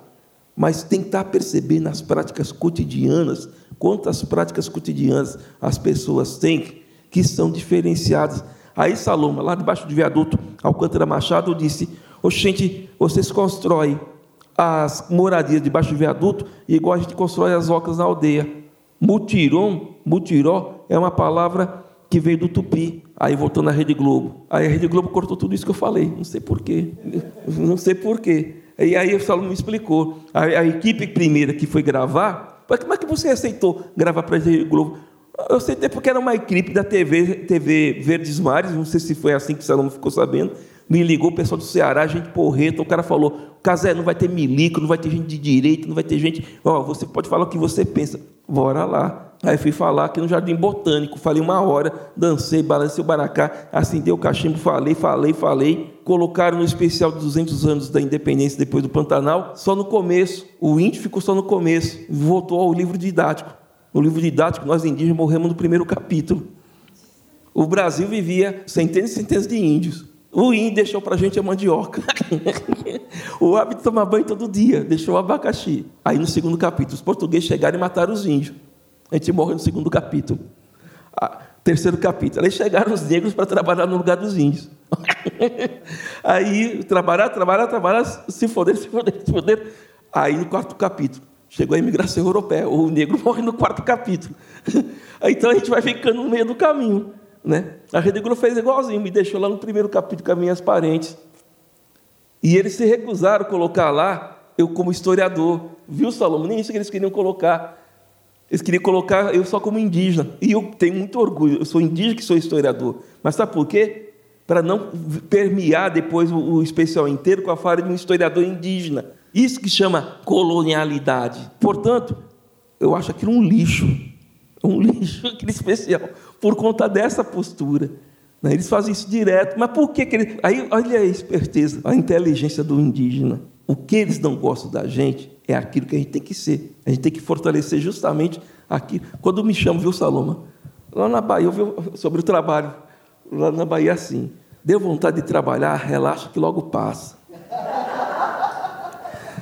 mas tentar perceber nas práticas cotidianas quantas práticas cotidianas as pessoas têm que são diferenciadas. Aí Saloma, lá debaixo do viaduto Alcântara Machado, disse: gente, vocês constroem as moradias debaixo do viaduto igual a gente constrói as ocas na aldeia. Mutiron mutiró é uma palavra que veio do tupi. Aí voltou na Rede Globo. Aí a Rede Globo cortou tudo isso que eu falei. Não sei porquê. Não sei porquê. E aí o Saulo me explicou. A, a, equipe primeira que foi gravar, como é que você aceitou gravar para a Rede Globo? Eu aceitei porque era uma equipe da TV, TV Verdes Mares, não sei se foi assim que o Salomão ficou sabendo. Me ligou o pessoal do Ceará, gente porreta. O cara falou: Casé, não vai ter milico, não vai ter gente de direito, não vai ter gente. Ó, oh, você pode falar o que você pensa. Bora lá. Aí fui falar aqui no Jardim Botânico. Falei uma hora, dancei, balancei o baracá, acendei o cachimbo, falei, falei, falei. Colocaram no especial de 200 anos da independência depois do Pantanal, só no começo. O índio ficou só no começo. Voltou ao livro didático. No livro didático, nós indígenas morremos no primeiro capítulo. O Brasil vivia centenas e centenas de índios. O índio deixou para a gente a mandioca. o hábito de tomar banho todo dia, deixou o abacaxi. Aí no segundo capítulo, os portugueses chegaram e mataram os índios. A gente morre no segundo capítulo. Ah, terceiro capítulo. Aí chegaram os negros para trabalhar no lugar dos índios. Aí trabalhar, trabalhar, trabalhar, se foder, se foder, se foder. Aí no quarto capítulo, chegou a imigração europeia. O negro morre no quarto capítulo. então a gente vai ficando no meio do caminho. Né? A Rede Globo fez igualzinho, me deixou lá no primeiro capítulo com as minhas parentes. E eles se recusaram a colocar lá, eu como historiador. Viu, Salomão? Nem isso que eles queriam colocar. Eles queriam colocar eu só como indígena. E eu tenho muito orgulho, eu sou indígena que sou historiador. Mas sabe por quê? Para não permear depois o, o especial inteiro com a fala de um historiador indígena. Isso que chama colonialidade. Portanto, eu acho aquilo um lixo. Um lixo, aquele especial por conta dessa postura. Né? Eles fazem isso direto. Mas por que, que eles. Aí, olha a esperteza, a inteligência do indígena. O que eles não gostam da gente é aquilo que a gente tem que ser. A gente tem que fortalecer justamente aquilo. Quando me chamam, viu, Saloma? Lá na Bahia, eu vi sobre o trabalho. Lá na Bahia, assim. Deu vontade de trabalhar, relaxa que logo passa.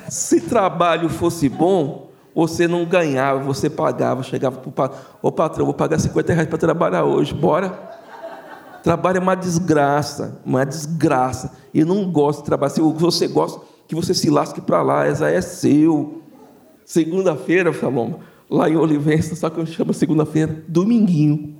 Se trabalho fosse bom, você não ganhava, você pagava, chegava para o patrão, ô patrão, vou pagar 50 reais para trabalhar hoje, bora? Trabalho é uma desgraça, uma desgraça. Eu não gosto de trabalhar. Se você gosta, que você se lasque para lá, essa é seu. Segunda-feira, Saloma, lá em Olivença, sabe como chama segunda-feira? Dominguinho.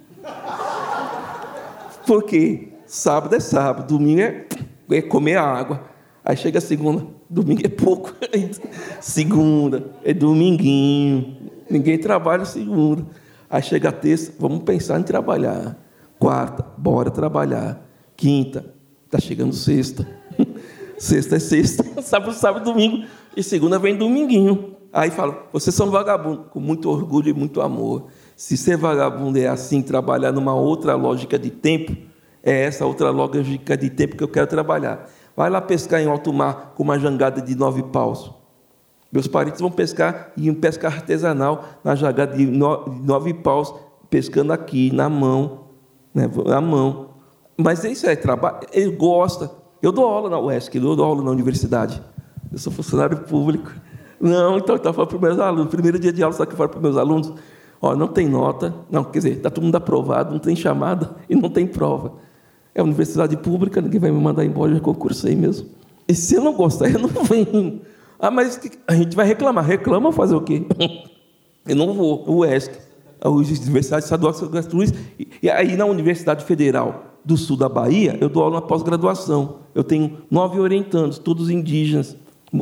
Por quê? Sábado é sábado, domingo é, é comer água. Aí chega a segunda, domingo é pouco. segunda, é dominguinho. Ninguém trabalha segunda. Aí chega a terça, vamos pensar em trabalhar. Quarta, bora trabalhar. Quinta, está chegando sexta. sexta é sexta. Sábado, sábado, domingo. E segunda vem dominguinho. Aí fala, vocês são vagabundos. Com muito orgulho e muito amor. Se ser vagabundo é assim, trabalhar numa outra lógica de tempo, é essa outra lógica de tempo que eu quero trabalhar. Vai lá pescar em alto mar com uma jangada de nove paus. Meus parentes vão pescar e iam pescar artesanal na jangada de nove paus, pescando aqui, na mão. Né, na mão. Mas isso é trabalho, ele gosta. Eu dou aula na UESC, eu dou aula na universidade. Eu sou funcionário público. Não, então eu falando para os meus alunos. Primeiro dia de aula, o que eu falo para os meus alunos? Ó, não tem nota, não, quer dizer, está todo mundo aprovado, não tem chamada e não tem prova. É universidade pública, ninguém vai me mandar embora, eu já concursei mesmo. E se eu não gostar, eu não venho. Ah, mas a gente vai reclamar. Reclama fazer o quê? Eu não vou. O ESC, a Universidade Estadual de São Luís. E aí, na Universidade Federal do Sul da Bahia, eu dou aula na pós-graduação. Eu tenho nove orientandos, todos indígenas.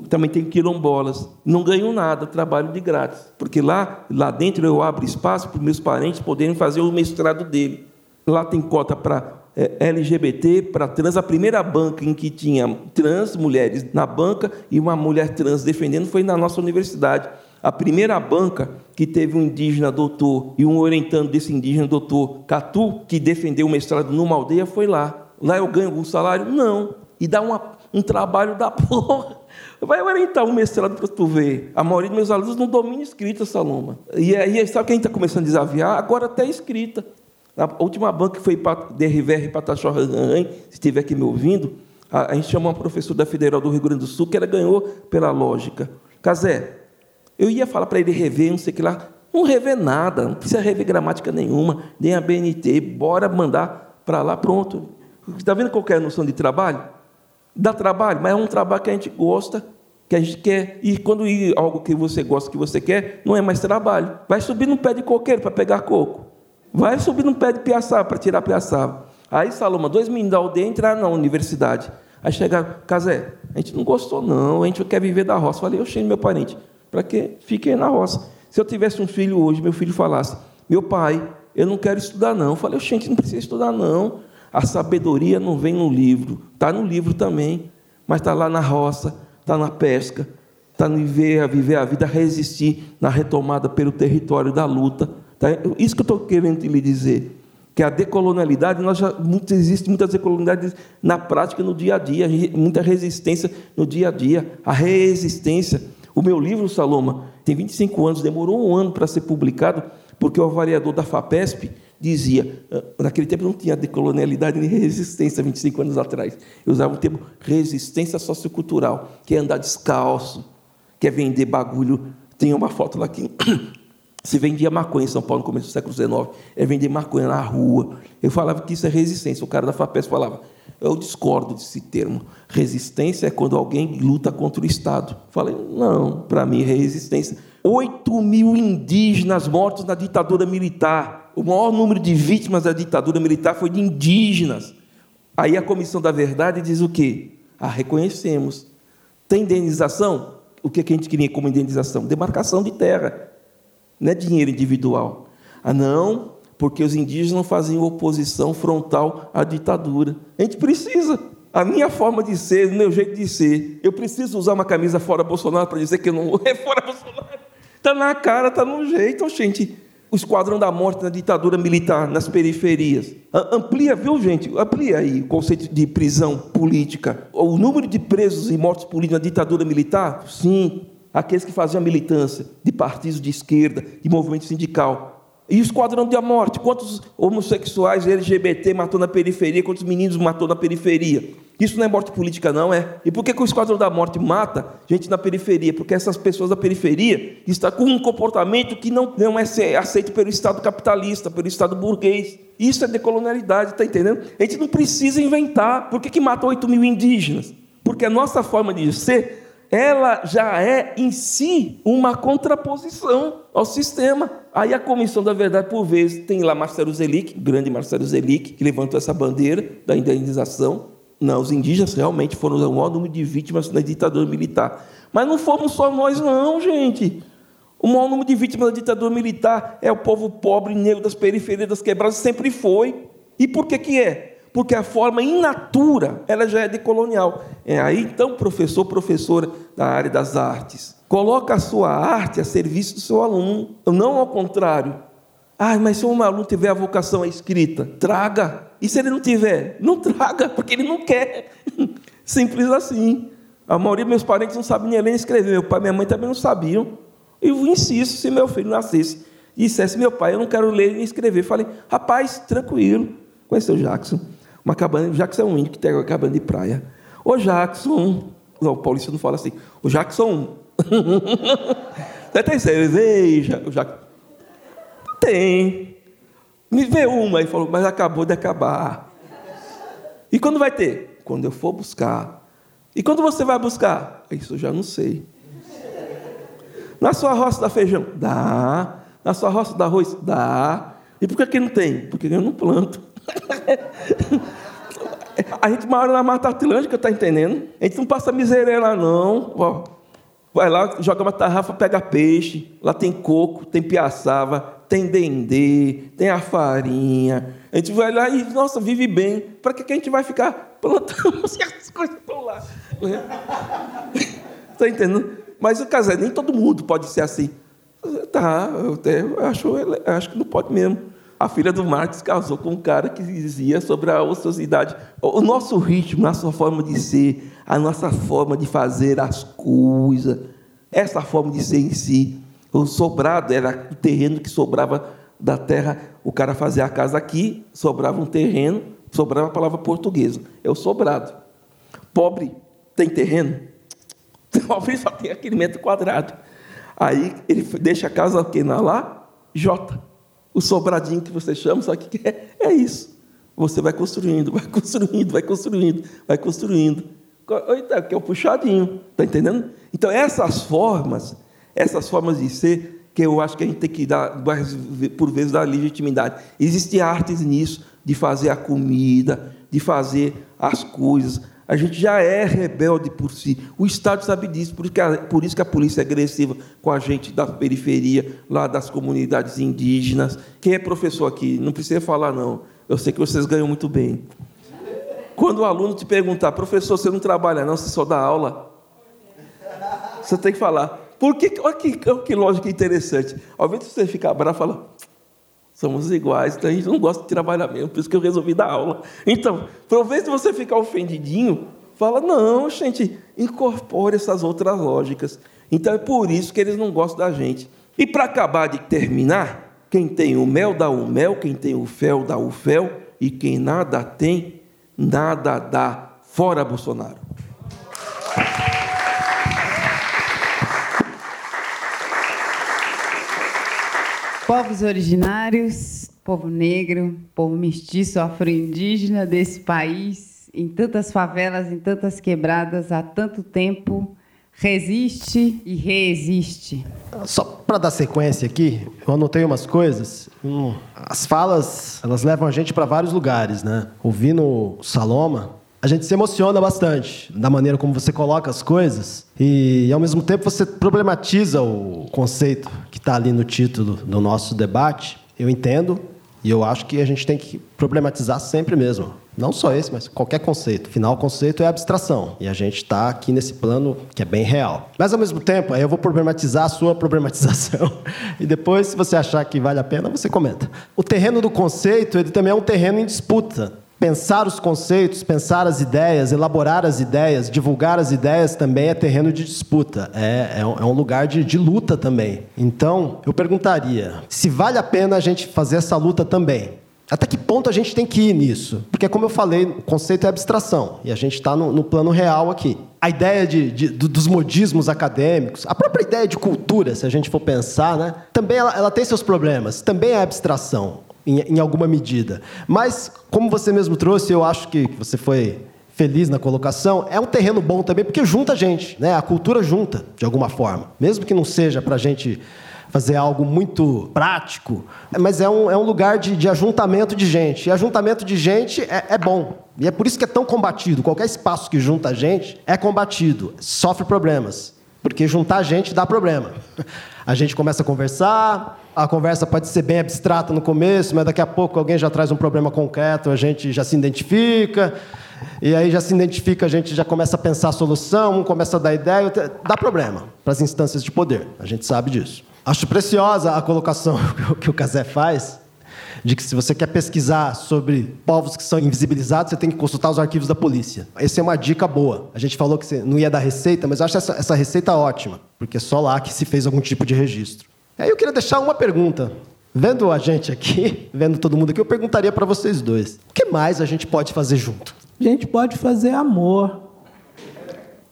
Também tenho quilombolas. Não ganho nada, trabalho de grátis. Porque lá, lá dentro eu abro espaço para meus parentes poderem fazer o mestrado dele. Lá tem cota para é, LGBT para trans, a primeira banca em que tinha trans mulheres na banca e uma mulher trans defendendo foi na nossa universidade. A primeira banca que teve um indígena doutor e um orientando desse indígena doutor, Catu, que defendeu o mestrado numa aldeia, foi lá. Lá eu ganho algum salário? Não. E dá uma, um trabalho da porra. Vai orientar um mestrado para tu ver. A maioria dos meus alunos não domina escrita, Saloma. E aí, sabe quem está começando a desafiar? Agora até escrita. A última banca que foi para DRVR Pataxó se estiver aqui me ouvindo, a, a, gente chamou uma professora da Federal do Rio Grande do Sul que ela ganhou pela lógica. Casé, eu ia falar para ele rever, não sei o que lá. Não rever nada, não precisa rever gramática nenhuma, nem a BNT, bora mandar para lá, pronto. Está vendo qual é a noção de trabalho? Dá trabalho, mas é um trabalho que a gente gosta, que a gente quer. E quando ir algo que você gosta, que você quer, não é mais trabalho. Vai subir no pé de coqueiro para pegar coco. Vai subir num pé de piaçaba para tirar piaçaba. Aí Saloma, dois meninos da aldeia entraram na universidade. Aí chegaram, Casé, a gente não gostou não, a gente quer viver da roça. Falei, eu meu parente, para que fiquem na roça. Se eu tivesse um filho hoje, meu filho falasse, meu pai, eu não quero estudar não. Eu falei, gente, não precisa estudar não. A sabedoria não vem no livro, está no livro também, mas está lá na roça, está na pesca, está no viver, a viver a vida, resistir na retomada pelo território da luta. Tá? Isso que eu estou querendo lhe dizer que a decolonialidade, nós já, muito, existe muitas decolonialidades na prática, no dia a dia, muita resistência no dia a dia, a resistência. O meu livro, Saloma, tem 25 anos, demorou um ano para ser publicado, porque o avaliador da FAPESP dizia, ah, naquele tempo não tinha decolonialidade nem resistência, 25 anos atrás. Eu usava o termo resistência sociocultural, que é andar descalço, que é vender bagulho. Tem uma foto lá que se vendia maconha em São Paulo no começo do século XIX, é vender maconha na rua. Eu falava que isso é resistência. O cara da FAPES falava, eu discordo desse termo. Resistência é quando alguém luta contra o Estado. Falei, não, para mim é resistência. 8 mil indígenas mortos na ditadura militar. O maior número de vítimas da ditadura militar foi de indígenas. Aí a Comissão da Verdade diz o quê? Ah, reconhecemos. Tem indenização? O que a gente queria como indenização? Demarcação de terra não é dinheiro individual. Ah, não, porque os indígenas não faziam oposição frontal à ditadura. A gente precisa. A minha forma de ser, o meu jeito de ser. Eu preciso usar uma camisa fora Bolsonaro para dizer que eu não é fora Bolsonaro. Está na cara, está no jeito, gente. O esquadrão da morte na ditadura militar, nas periferias. Amplia, viu, gente? Amplia aí o conceito de prisão política. O número de presos e mortos políticos na ditadura militar? Sim, aqueles que faziam militância de partidos de esquerda, de movimento sindical. E o esquadrão da morte, quantos homossexuais LGBT matou na periferia, quantos meninos matou na periferia? Isso não é morte política, não é? E por que, que o esquadrão da morte mata gente na periferia? Porque essas pessoas da periferia estão com um comportamento que não, não é aceito pelo Estado capitalista, pelo Estado burguês. Isso é decolonialidade, está entendendo? A gente não precisa inventar. Por que, que mata 8 mil indígenas? Porque a nossa forma de ser ela já é em si uma contraposição ao sistema. Aí a Comissão da Verdade, por vezes, tem lá Marcelo Zelic, grande Marcelo Zelic, que levantou essa bandeira da indenização. Não, os indígenas realmente foram o maior número de vítimas na ditadura militar. Mas não fomos só nós, não, gente. O maior número de vítimas da ditadura militar é o povo pobre, negro das periferias, das quebradas, sempre foi. E por que que é? Porque a forma in natura ela já é decolonial. É aí então, professor, professora da área das artes, coloca a sua arte a serviço do seu aluno, não ao contrário. Ah, mas se um aluno tiver a vocação à escrita, traga. E se ele não tiver, não traga, porque ele não quer. Simples assim. A maioria dos meus parentes não sabem nem ler nem escrever. Meu pai e minha mãe também não sabiam. Eu insisto, se meu filho nascesse e dissesse, meu pai, eu não quero ler nem escrever. Falei, rapaz, tranquilo. Conheceu o Jackson? Uma cabana, Jackson é um índio que tem uma cabana de praia. Ô Jackson, não, o paulista não fala assim. O Jackson, você tem cerveja? O Jackson, tem. Me vê uma. Ele falou, mas acabou de acabar. E quando vai ter? Quando eu for buscar. E quando você vai buscar? Isso eu já não sei. Na sua roça dá feijão? Dá. Na sua roça dá arroz? Dá. E por que, que não tem? Porque eu não planto. A gente mora na Mata Atlântica, tá entendendo? A gente não passa miséria lá, não. Ó, vai lá, joga uma tarrafa, pega peixe. Lá tem coco, tem piaçava, tem dendê, tem a farinha. A gente vai lá e, nossa, vive bem. Para que, que a gente vai ficar plantando certas coisas estão lá? Está entendendo? Mas o caso é, nem todo mundo pode ser assim. Tá, eu, até, eu acho, eu acho que não pode mesmo a filha do Marx casou com um cara que dizia sobre a ociosidade. O nosso ritmo, a nossa forma de ser, a nossa forma de fazer as coisas, essa forma de ser em si. O sobrado era o terreno que sobrava da terra. O cara fazia a casa aqui, sobrava um terreno, sobrava a palavra portuguesa. É o sobrado. Pobre tem terreno? Pobre só tem aquele metro quadrado. Aí ele deixa a casa aqui na lá, J o sobradinho que você chama, só que é, é isso. Você vai construindo, vai construindo, vai construindo, vai construindo. Que é o puxadinho, está entendendo? Então, essas formas, essas formas de ser, que eu acho que a gente tem que dar, por vezes, dar legitimidade. Existem artes nisso, de fazer a comida, de fazer as coisas. A gente já é rebelde por si. O Estado sabe disso, por isso, que a, por isso que a polícia é agressiva com a gente da periferia, lá das comunidades indígenas. Quem é professor aqui? Não precisa falar, não. Eu sei que vocês ganham muito bem. Quando o aluno te perguntar, professor, você não trabalha, não, você só dá aula. Você tem que falar. Por que, olha que, olha que lógica interessante. Ao invés de você ficar bravo, fala, Somos iguais, então a gente não gosta de trabalhar mesmo, por isso que eu resolvi dar aula. Então, vez de você ficar ofendidinho, fala, não, gente, incorpore essas outras lógicas. Então é por isso que eles não gostam da gente. E para acabar de terminar, quem tem o mel dá o mel, quem tem o fel dá o fel, e quem nada tem, nada dá. Fora Bolsonaro. Povos originários, povo negro, povo mestiço, afro-indígena desse país, em tantas favelas, em tantas quebradas, há tanto tempo, resiste e reexiste. Só para dar sequência aqui, eu anotei umas coisas. Hum, as falas, elas levam a gente para vários lugares, né? Ouvindo Saloma, a gente se emociona bastante da maneira como você coloca as coisas e, ao mesmo tempo, você problematiza o conceito que está ali no título do nosso debate. Eu entendo e eu acho que a gente tem que problematizar sempre mesmo. Não só esse, mas qualquer conceito. Afinal, o conceito é abstração. E a gente está aqui nesse plano que é bem real. Mas, ao mesmo tempo, eu vou problematizar a sua problematização. e depois, se você achar que vale a pena, você comenta. O terreno do conceito, ele também é um terreno em disputa. Pensar os conceitos, pensar as ideias, elaborar as ideias, divulgar as ideias também é terreno de disputa, é, é, um, é um lugar de, de luta também. Então, eu perguntaria se vale a pena a gente fazer essa luta também. Até que ponto a gente tem que ir nisso? Porque, como eu falei, o conceito é abstração e a gente está no, no, plano real aqui. A ideia de, de, dos modismos acadêmicos, a própria ideia de cultura, se a gente for pensar, né, também ela, ela tem seus problemas, também é abstração em, em alguma medida. Mas, como você mesmo trouxe, eu acho que você foi feliz na colocação, é um terreno bom também, porque junta a gente, né? a cultura junta, de alguma forma. Mesmo que não seja para a gente fazer algo muito prático, mas é um, é um lugar de, de ajuntamento de gente. E ajuntamento de gente é, é, bom. E é por isso que é tão combatido. Qualquer espaço que junta a gente é combatido, sofre problemas. Porque juntar gente dá problema. A gente começa a conversar, a conversa pode ser bem abstrata no começo, mas daqui a pouco alguém já traz um problema concreto, a gente já se identifica, e aí já se identifica, a gente já começa a pensar a solução, um começa a dar ideia, dá problema para as instâncias de poder, a gente sabe disso. Acho preciosa a colocação que o Casé faz, de que se você quer pesquisar sobre povos que são invisibilizados, você tem que consultar os arquivos da polícia. Essa é uma dica boa. A gente falou que não ia dar receita, mas eu acho essa, essa receita ótima, porque é só lá que se fez algum tipo de registro. Aí eu queria deixar uma pergunta. Vendo a gente aqui, vendo todo mundo aqui, eu perguntaria para vocês dois: o que mais a gente pode fazer junto? A gente pode fazer amor.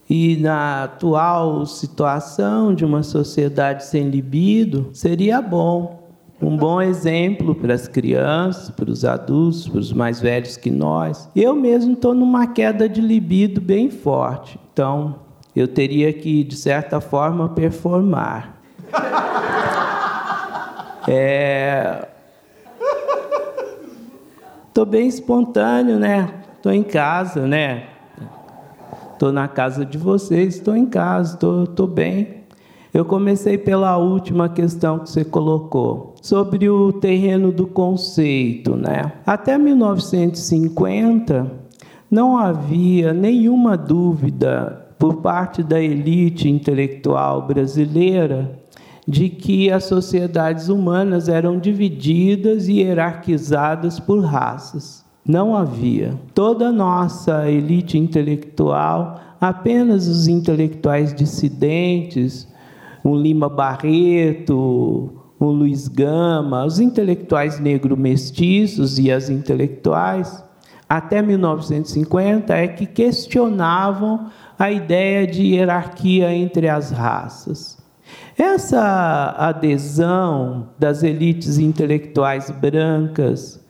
E na atual situação de uma sociedade sem libido, seria bom um bom exemplo para as crianças, para os adultos, para os mais velhos que nós. Eu mesmo estou numa queda de libido bem forte, então eu teria que, de certa forma, performar. É... Tô bem espontâneo, né? Tô em casa, né? Tô na casa de vocês, estou em casa, tô, tô bem. Eu comecei pela última questão que você colocou, sobre o terreno do conceito. Né? Até 1950, não havia nenhuma dúvida por parte da elite intelectual brasileira de que as sociedades humanas eram divididas e hierarquizadas por raças. Não havia. Toda nossa elite intelectual, apenas os intelectuais dissidentes, o Lima Barreto, o Luiz Gama, os intelectuais negro-mestiços e as intelectuais, até 1950, é que questionavam a ideia de hierarquia entre as raças. Essa adesão das elites intelectuais brancas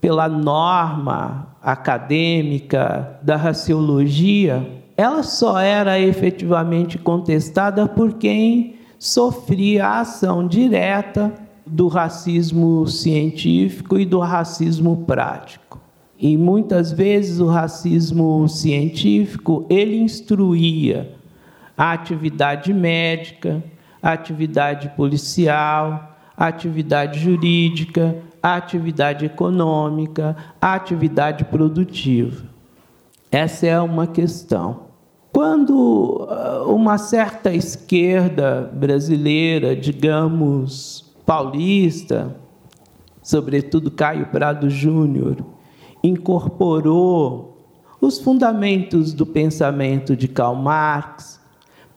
pela norma acadêmica da raciologia, ela só era efetivamente contestada por quem sofria a ação direta do racismo científico e do racismo prático. E muitas vezes o racismo científico ele instruía a atividade médica, a atividade policial, a atividade jurídica, a atividade econômica, a atividade produtiva. Essa é uma questão. Quando ah, uma certa esquerda brasileira, digamos paulista, sobretudo Caio Prado Júnior, incorporou os fundamentos do pensamento de Karl Marx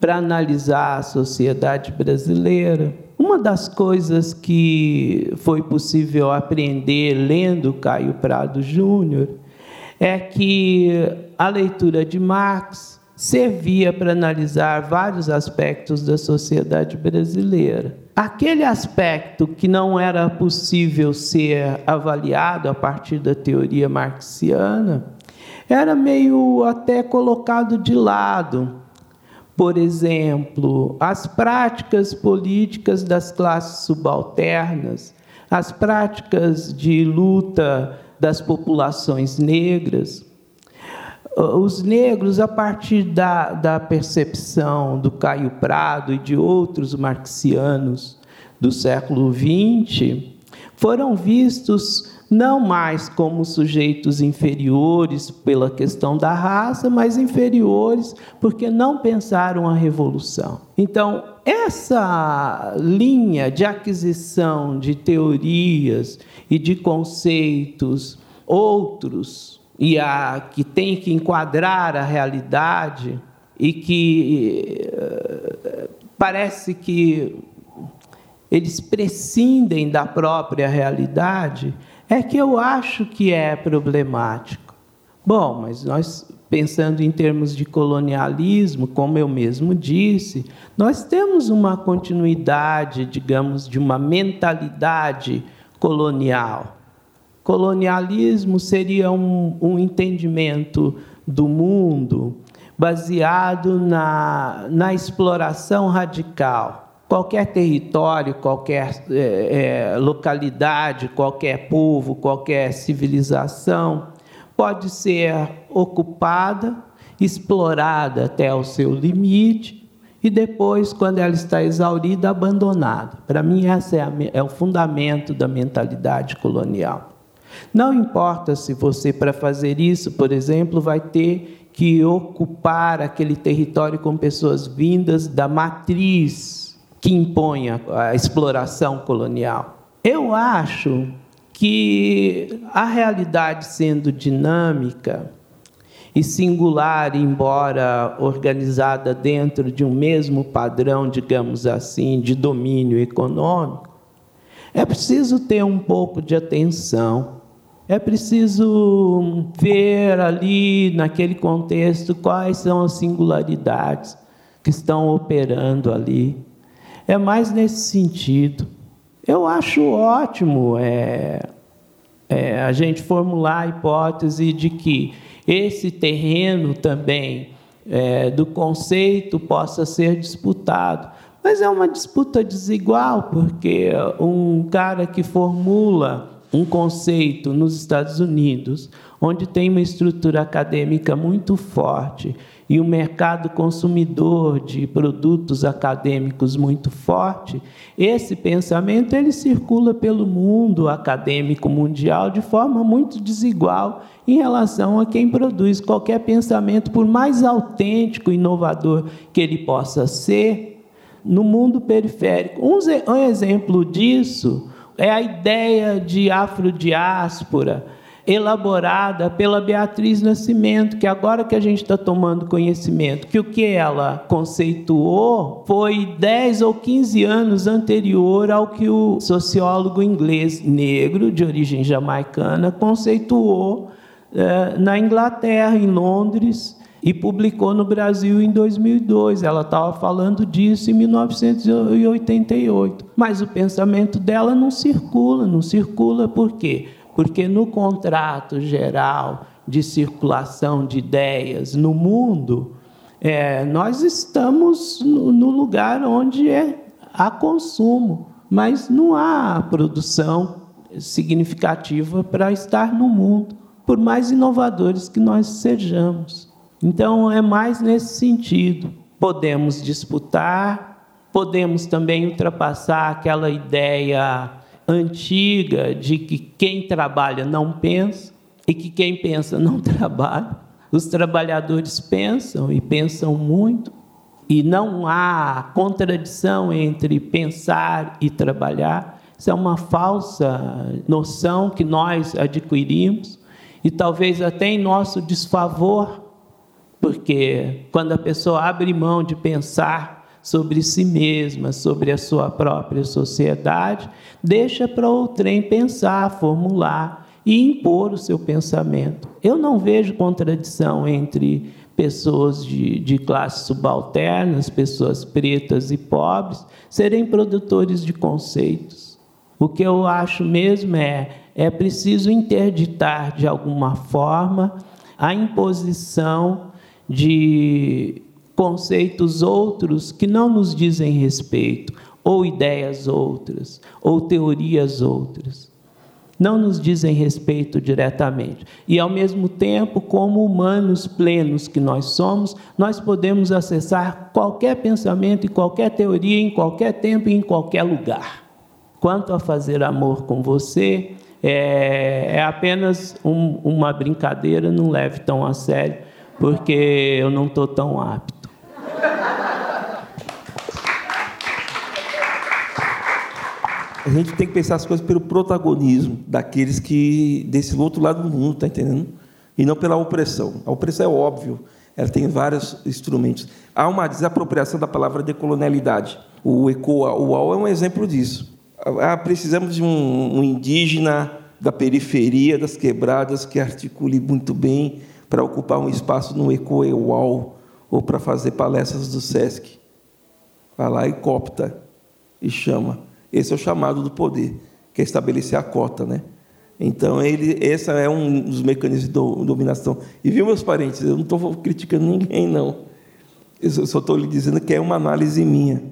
para analisar a sociedade brasileira. Uma das coisas que foi possível aprender lendo Caio Prado Júnior é que a leitura de Marx servia para analisar vários aspectos da sociedade brasileira. Aquele aspecto que não era possível ser avaliado a partir da teoria marxiana era meio até colocado de lado. Por exemplo, as práticas políticas das classes subalternas, as práticas de luta das populações negras, os negros, a partir da, da percepção do Caio Prado e de outros marxianos do século XX, foram vistos não mais como sujeitos inferiores pela questão da raça, mas inferiores porque não pensaram a revolução. Então, essa linha de aquisição de teorias e de conceitos outros e a que tem que enquadrar a realidade e que uh, parece que eles prescindem da própria realidade, é que eu acho que é problemático. Bom, mas nós pensando em termos de colonialismo, como eu mesmo disse, nós temos uma continuidade, digamos, de uma mentalidade colonial. Colonialismo seria um, um entendimento do mundo baseado na, na exploração radical. Qualquer território, qualquer é, é, localidade, qualquer povo, qualquer civilização pode ser ocupada, explorada até o seu limite e depois, quando ela está exaurida, abandonada. Para mim, esse é, é o fundamento da mentalidade colonial. Não importa se você, para fazer isso, por exemplo, vai ter que ocupar aquele território com pessoas vindas da matriz que impõe a, exploração colonial. Eu acho que a realidade sendo dinâmica e singular, embora organizada dentro de um mesmo padrão, digamos assim, de domínio econômico, é preciso ter um pouco de atenção é preciso ver ali, naquele contexto, quais são as singularidades que estão operando ali. É mais nesse sentido. Eu acho ótimo é, é, a gente formular a hipótese de que esse terreno também é, do conceito possa ser disputado. Mas é uma disputa desigual, porque um cara que formula um conceito nos Estados Unidos, onde tem uma estrutura acadêmica muito forte e um mercado consumidor de produtos acadêmicos muito forte, esse pensamento ele circula pelo mundo acadêmico mundial de forma muito desigual em relação a quem produz qualquer pensamento, por mais autêntico e inovador que ele possa ser, no mundo periférico. Um exemplo disso é a ideia de afrodiáspora elaborada pela Beatriz Nascimento, que agora que a gente está tomando conhecimento, que o que ela conceituou foi 10 ou 15 anos anterior ao que o sociólogo inglês negro, de origem jamaicana, conceituou eh, na Inglaterra, em Londres, e publicou no Brasil em 2002. Ela estava falando disso em 1988. Mas o pensamento dela não circula, não circula por quê? Porque no contrato geral de circulação de ideias no mundo, é, nós estamos no, lugar onde é há consumo, mas não há produção significativa para estar no mundo, por mais inovadores que nós sejamos. Então, é mais nesse sentido. Podemos disputar, podemos também ultrapassar aquela ideia antiga de que quem trabalha não pensa e que quem pensa não trabalha. Os trabalhadores pensam e pensam muito, e não há contradição entre pensar e trabalhar. Isso é uma falsa noção que nós adquirimos e talvez até em nosso desfavor, porque quando a pessoa abre mão de pensar sobre si mesma, sobre a sua própria sociedade, deixa para outrem pensar, formular e impor o seu pensamento. Eu não vejo contradição entre pessoas de, de classes subalternas, pessoas pretas e pobres, serem produtores de conceitos. O que eu acho mesmo é é preciso interditar de alguma forma a imposição de conceitos outros que não nos dizem respeito, ou ideias outras, ou teorias outras não nos dizem respeito diretamente. E, ao mesmo tempo, como humanos plenos que nós somos, nós podemos acessar qualquer pensamento e qualquer teoria em qualquer tempo e em qualquer lugar. Quanto a fazer amor com você, é, é apenas um, uma brincadeira, não leve tão a sério, porque eu não estou tão apto. A gente tem que pensar as coisas pelo protagonismo daqueles que desse outro lado do mundo, tá entendendo? E não pela opressão. A opressão é óbvio, ela tem vários instrumentos. Há uma desapropriação da palavra decolonialidade. O ECOA, o UAU é um exemplo disso. Ah, precisamos de um, um indígena da periferia, das quebradas, que articule muito bem para ocupar um espaço no ECOA UAU ou para fazer palestras do SESC. Vai lá e copta e chama. Esse é o chamado do poder, que é estabelecer a cota, né? Então, ele, esse é um dos mecanismos de dominação. E viu, meus parentes, eu não estou criticando ninguém, não. Eu só estou lhe dizendo que é uma análise minha.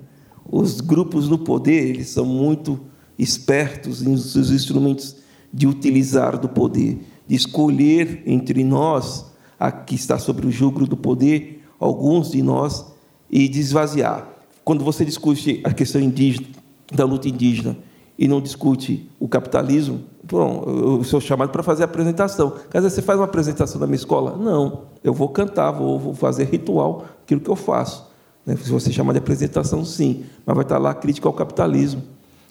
Os grupos no poder, eles são muito espertos nos seus instrumentos de utilizar do poder, de escolher entre nós, a que está sobre o jugo do poder, alguns de nós, e de esvaziar. Quando você discute a questão indígena, da luta indígena e não discute o capitalismo, bom, eu sou chamado para fazer apresentação. Quer dizer, você faz uma apresentação na minha escola? Não, eu vou cantar, vou, vou fazer ritual, aquilo que eu faço. Né? Se você chamar de apresentação, sim, mas vai estar lá a crítica ao capitalismo.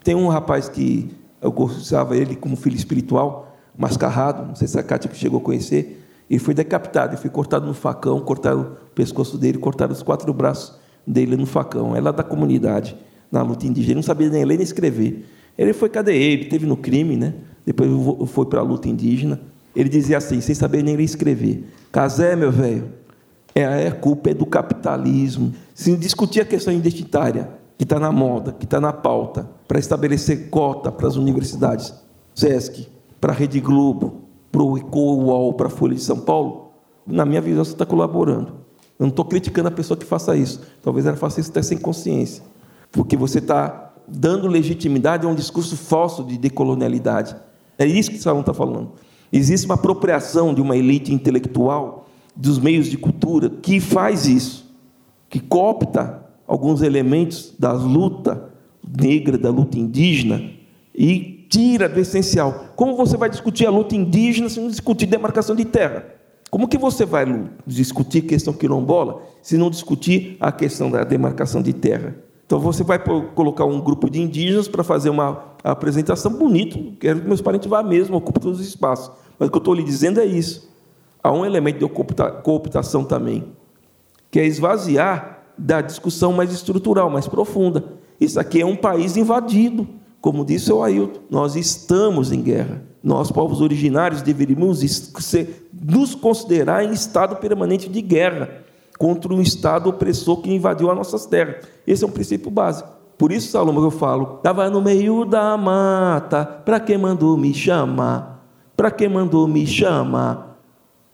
Tem um rapaz que eu gostava ele como filho espiritual, mascarrado, não sei se a Cátia que chegou a conhecer, ele foi decapitado, ele foi cortado no facão, cortaram o pescoço dele, cortaram os quatro braços dele no facão. É lá da comunidade na luta indígena, ele não sabia nem ler nem escrever. Ele foi cadeia, ele teve no crime, né? depois foi para a luta indígena. Ele dizia assim, sem saber nem ler escrever: Casé, meu velho, é, a culpa é do capitalismo. Se discutir a questão identitária, que está na moda, que está na pauta, para estabelecer cota para as universidades, SESC, para a Rede Globo, para o ECOUAL, para a Folha de São Paulo, na minha visão, você está colaborando. Eu não estou criticando a pessoa que faça isso. Talvez ela faça isso até sem consciência porque você está dando legitimidade a um discurso falso de decolonialidade. É isso que Salão está falando. Existe uma apropriação de uma elite intelectual dos meios de cultura que faz isso, que coopta alguns elementos da luta negra, da luta indígena e tira do essencial. Como você vai discutir a luta indígena se não discutir demarcação de terra? Como que você vai discutir questão quilombola se não discutir a questão da demarcação de terra? Então você vai colocar um grupo de indígenas para fazer uma apresentação bonito, quero que meus parentes vá mesmo, ocupem todos os espaços. Mas o que eu estou lhe dizendo é isso. Há um elemento de cooptação também, que é esvaziar da discussão mais estrutural, mais profunda. Isso aqui é um país invadido, como disse o Ailton. Nós estamos em guerra. Nós, povos originários, deveríamos nos considerar em estado permanente de guerra contra um Estado opressor que invadiu as nossas terras. Esse é um princípio básico. Por isso, Salomão, eu falo, estava no meio da mata, para que mandou me chamar? Para que mandou me chamar?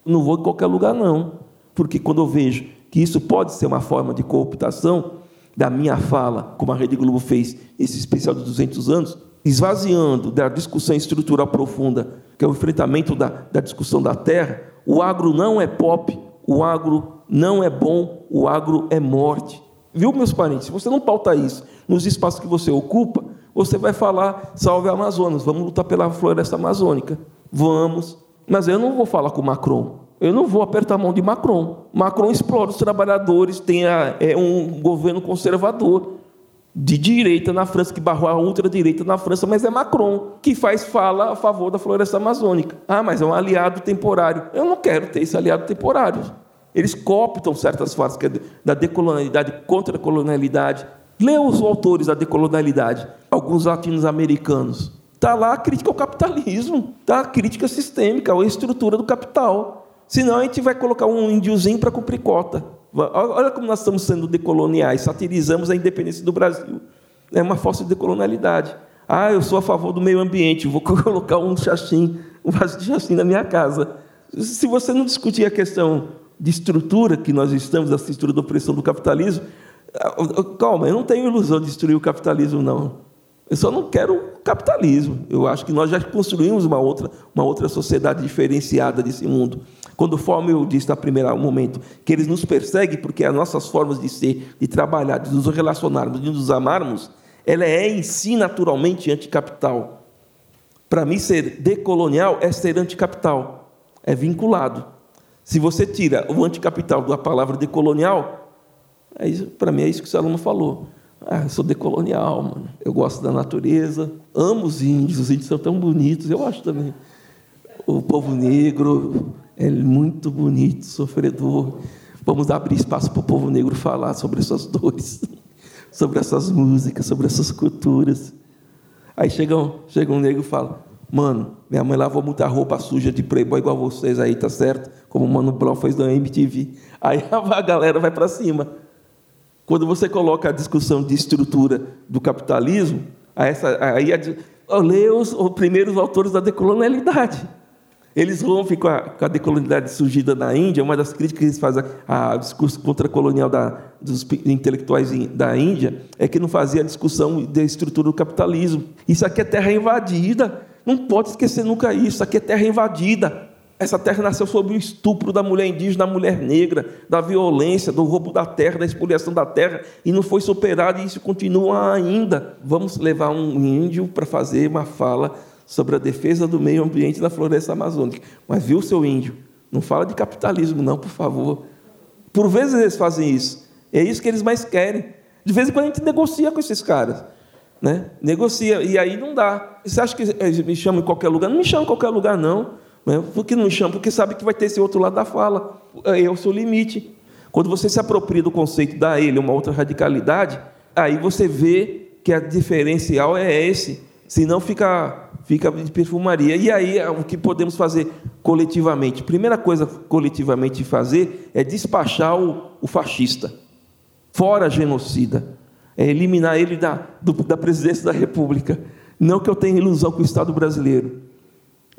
Não vou em qualquer lugar, não. Porque quando eu vejo que isso pode ser uma forma de cooptação, da minha fala, como a Rede Globo fez esse especial de 200 anos, esvaziando da discussão estrutural profunda, que é o enfrentamento da, da discussão da terra, o agro não é pop, o agro não é bom, o agro é morte. Viu, meus parentes? Se você não pauta isso nos espaços que você ocupa, você vai falar, salve Amazonas, vamos lutar pela floresta amazônica. Vamos. Mas eu não vou falar com Macron. Eu não vou apertar a mão de Macron. Macron explora os trabalhadores, tem a, é um governo conservador de direita na França, que barrou a ultradireita na França, mas é Macron que faz fala a favor da floresta amazônica. Ah, mas é um aliado temporário. Eu não quero ter esse aliado temporário. Eles cooptam certas que é da decolonialidade contra a colonialidade. Lê os autores da decolonialidade, alguns latinos-americanos. Está lá a crítica ao capitalismo, está a crítica sistêmica, a estrutura do capital. Senão a gente vai colocar um índiozinho para cumprir cota. Olha como nós estamos sendo decoloniais, satirizamos a independência do Brasil. É uma falsa decolonialidade. Ah, eu sou a favor do meio ambiente, vou colocar um chachim, um vaso de chachim na minha casa. Se você não discutir a questão de estrutura que nós estamos, da estrutura da opressão do capitalismo, calma, eu não tenho ilusão de destruir o capitalismo, não. Eu só não quero capitalismo. Eu acho que nós já construímos uma outra, uma outra sociedade diferenciada desse mundo. Quando forma, eu disse no primeiro momento, que eles nos perseguem porque as nossas formas de ser, de trabalhar, de nos relacionarmos, de nos amarmos, ela é em si naturalmente anticapital. Para mim, ser decolonial é ser anticapital, é vinculado. Se você tira o anticapital da palavra decolonial, é para mim é isso que o Salomão falou. Ah, eu sou decolonial, mano. Eu gosto da natureza, amo os índios, os índios são tão bonitos, eu acho também. O povo negro é muito bonito, sofredor. Vamos abrir espaço para o povo negro falar sobre essas dores, sobre essas músicas, sobre essas culturas. Aí chega um, chega um negro e fala: Mano, minha mãe lavou muita roupa suja de playboy igual vocês aí, tá certo? Como o Mano Brown fez na MTV. Aí a galera vai para cima. Quando você coloca a discussão de estrutura do capitalismo, essa, aí lê os, os primeiros autores da decolonialidade. Eles rompem com a, com a decolonialidade surgida na Índia, uma das críticas que eles fazem ao discurso contra-colonial dos intelectuais da Índia é que não fazia a discussão da estrutura do capitalismo. Isso aqui é terra invadida. Não pode esquecer nunca isso. Isso aqui é terra invadida. Essa terra nasceu sob o estupro da mulher indígena, da mulher negra, da violência, do roubo da terra, da expoliação da terra, e não foi superado, e isso continua ainda. Vamos levar um índio para fazer uma fala sobre a defesa do meio ambiente na floresta amazônica. Mas viu, seu índio? Não fala de capitalismo, não, por favor. Por vezes eles fazem isso. É isso que eles mais querem. De vez em quando a gente negocia com esses caras. Né? Negocia, e aí não dá. Você acha que me chamam em qualquer lugar? Não me chamam em qualquer lugar, não. Por que não me chama? Porque sabe que vai ter esse outro lado da fala. É o seu limite. Quando você se apropria do conceito, dá ele uma outra radicalidade, aí você vê que a diferencial é esse. Senão fica, fica de perfumaria. E aí o que podemos fazer coletivamente? Primeira coisa coletivamente fazer é despachar o, o fascista. Fora genocida. É eliminar ele da, do, da presidência da República. Não que eu tenha ilusão com o Estado brasileiro.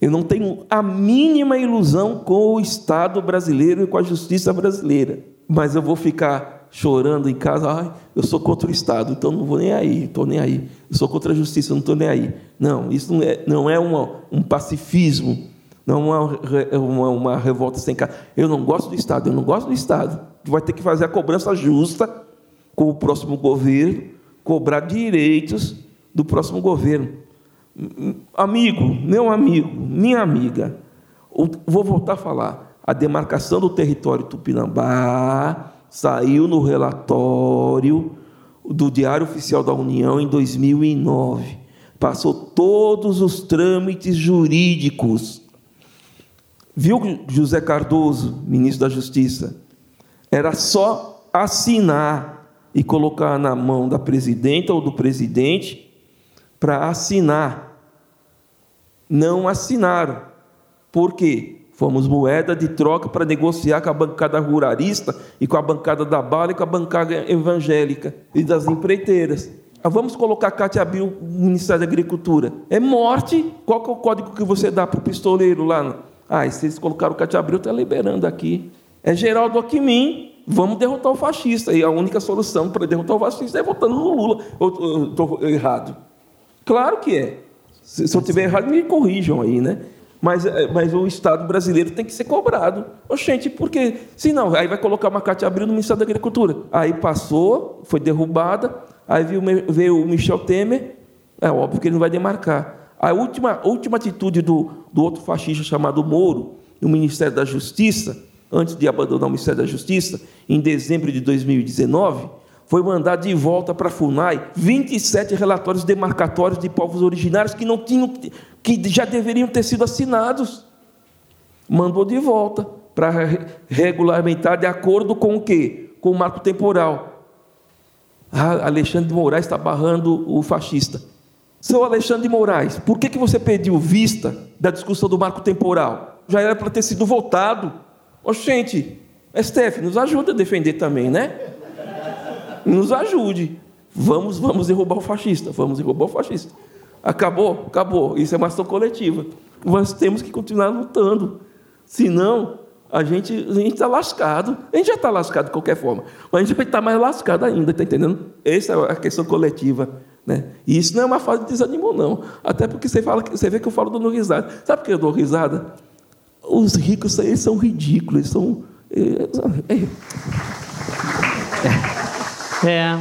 Eu não tenho a mínima ilusão com o Estado brasileiro e com a justiça brasileira. Mas eu vou ficar chorando em casa, ai, eu sou contra o Estado, então não vou nem aí, estou nem aí. Eu sou contra a justiça, não estou nem aí. Não, isso não é, não é uma, um pacifismo, não é uma, uma revolta sem cara. Eu não gosto do Estado, eu não gosto do Estado. Vai ter que fazer a cobrança justa com o próximo governo, cobrar direitos do próximo governo. Amigo, meu amigo, minha amiga, vou voltar a falar. A demarcação do território tupinambá saiu no relatório do Diário Oficial da União em 2009. Passou todos os trâmites jurídicos. Viu José Cardoso, ministro da Justiça? Era só assinar e colocar na mão da presidenta ou do presidente para assinar não assinaram. Por quê? Fomos moeda de troca para negociar com a bancada ruralista e com a bancada da bala e com a bancada evangélica e das empreiteiras. Ah, vamos colocar Cátia Abril no Ministério da Agricultura. É morte. Qual é o código que você dá para o pistoleiro lá? Ah, se eles colocaram Cátia Abril, está liberando aqui. É Geraldo Alckmin. vamos derrotar o fascista. E a única solução para derrotar o fascista é votando no Lula. Estou errado? Claro que é. Se, se eu estiver errado, me corrijam aí, né? Mas, é, mas o Estado brasileiro tem que ser cobrado. Oxente, porque senão, aí vai colocar uma Cátia Abril no Ministério da Agricultura. Aí passou, foi derrubada, aí veio, veio o Michel Temer, é óbvio que ele não vai demarcar. A última, última atitude do, do outro fascista chamado Moro, no Ministério da Justiça, antes de abandonar o Ministério da Justiça, em dezembro de 2019, foi mandar de volta para FUNAI 27 relatórios demarcatórios de povos originários que não tinham, que já deveriam ter sido assinados. Mandou de volta para regulamentar de acordo com o quê? Com o marco temporal. Ah, Alexandre de Moraes está barrando o fascista. Seu Alexandre de Moraes, por que, que você pediu vista da discussão do marco temporal? Já era para ter sido votado. Oxente, STF, nos ajuda a defender também, né? Nos ajude. Vamos, vamos derrubar o fascista, vamos derrubar o fascista. Acabou? Acabou. Isso é uma ação coletiva. Nós temos que continuar lutando. Senão, a gente a está lascado. A gente já está lascado de qualquer forma, mas a gente vai estar mais lascado ainda, está entendendo? Essa é a questão coletiva. Né? E isso não é uma fase de desânimo, não. Até porque você, fala, você vê que eu falo dando risada. Sabe por que eu dou risada? Os ricos eles são ridículos, eles são. É, é. É.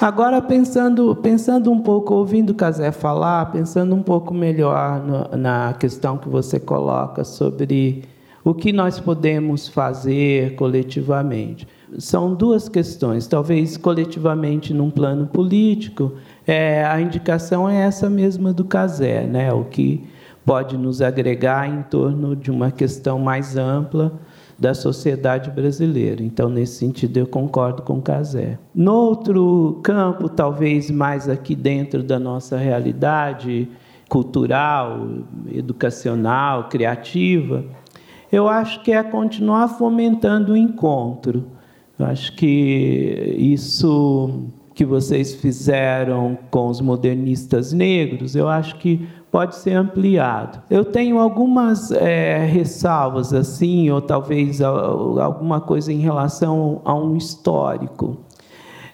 Agora, pensando, pensando um pouco, ouvindo o Casé falar, pensando um pouco melhor no, na questão que você coloca sobre o que nós podemos fazer coletivamente. São duas questões. Talvez coletivamente num plano político, é, a indicação é essa mesma do Casé, né? o que pode nos agregar em torno de uma questão mais ampla da sociedade brasileira. Então, nesse sentido, eu concordo com o Casé. No outro campo, talvez mais aqui dentro da nossa realidade cultural, educacional, criativa, eu acho que é continuar fomentando o encontro. Eu acho que isso que vocês fizeram com os modernistas negros, eu acho que pode ser ampliado. Eu tenho algumas é, ressalvas assim, ou talvez alguma coisa em relação a um histórico.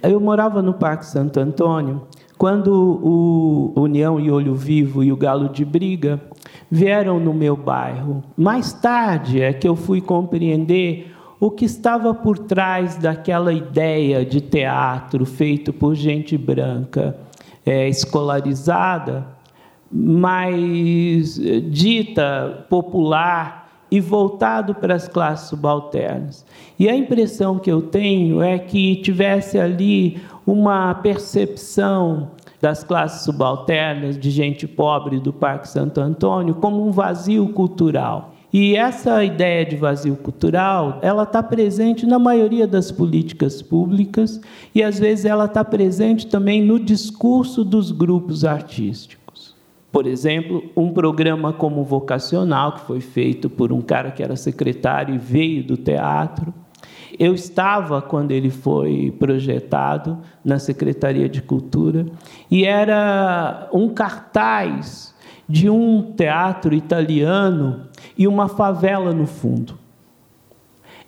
Eu morava no Parque Santo Antônio quando o União e Olho Vivo e o Galo de Briga vieram no meu bairro. Mais tarde é que eu fui compreender o que estava por trás daquela ideia de teatro feito por gente branca, é, escolarizada, mais eh, dita popular e voltado para as classes subalternas. E a impressão que eu tenho é que tivesse ali uma percepção das classes subalternas, de gente pobre do Parque Santo Antônio, como um vazio cultural. E essa ideia de vazio cultural, ela está presente na maioria das políticas públicas e às vezes ela está presente também no discurso dos grupos artísticos. Por exemplo, um programa como vocacional, que foi feito por um cara que era secretário e veio do teatro. Eu estava, quando ele foi projetado, na Secretaria de Cultura, e era um cartaz de um teatro italiano e uma favela no fundo.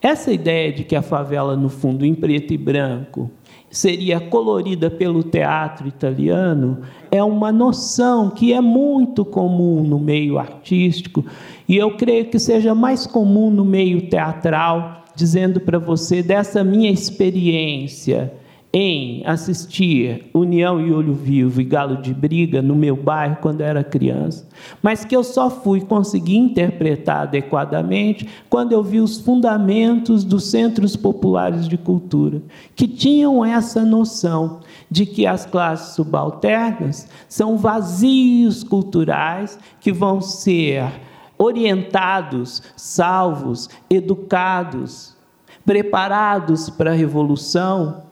Essa ideia de que a favela no fundo, em preto e branco, seria colorida pelo teatro italiano é uma noção que é muito comum no meio artístico e eu creio que seja mais comum no meio teatral, dizendo para você dessa minha experiência em assistir União e Olho Vivo e Galo de Briga no meu bairro quando era criança, mas que eu só fui conseguir interpretar adequadamente quando eu vi os fundamentos dos centros populares de cultura, que tinham essa noção de que as classes subalternas são vazios culturais que vão ser orientados, salvos, educados, preparados para a revolução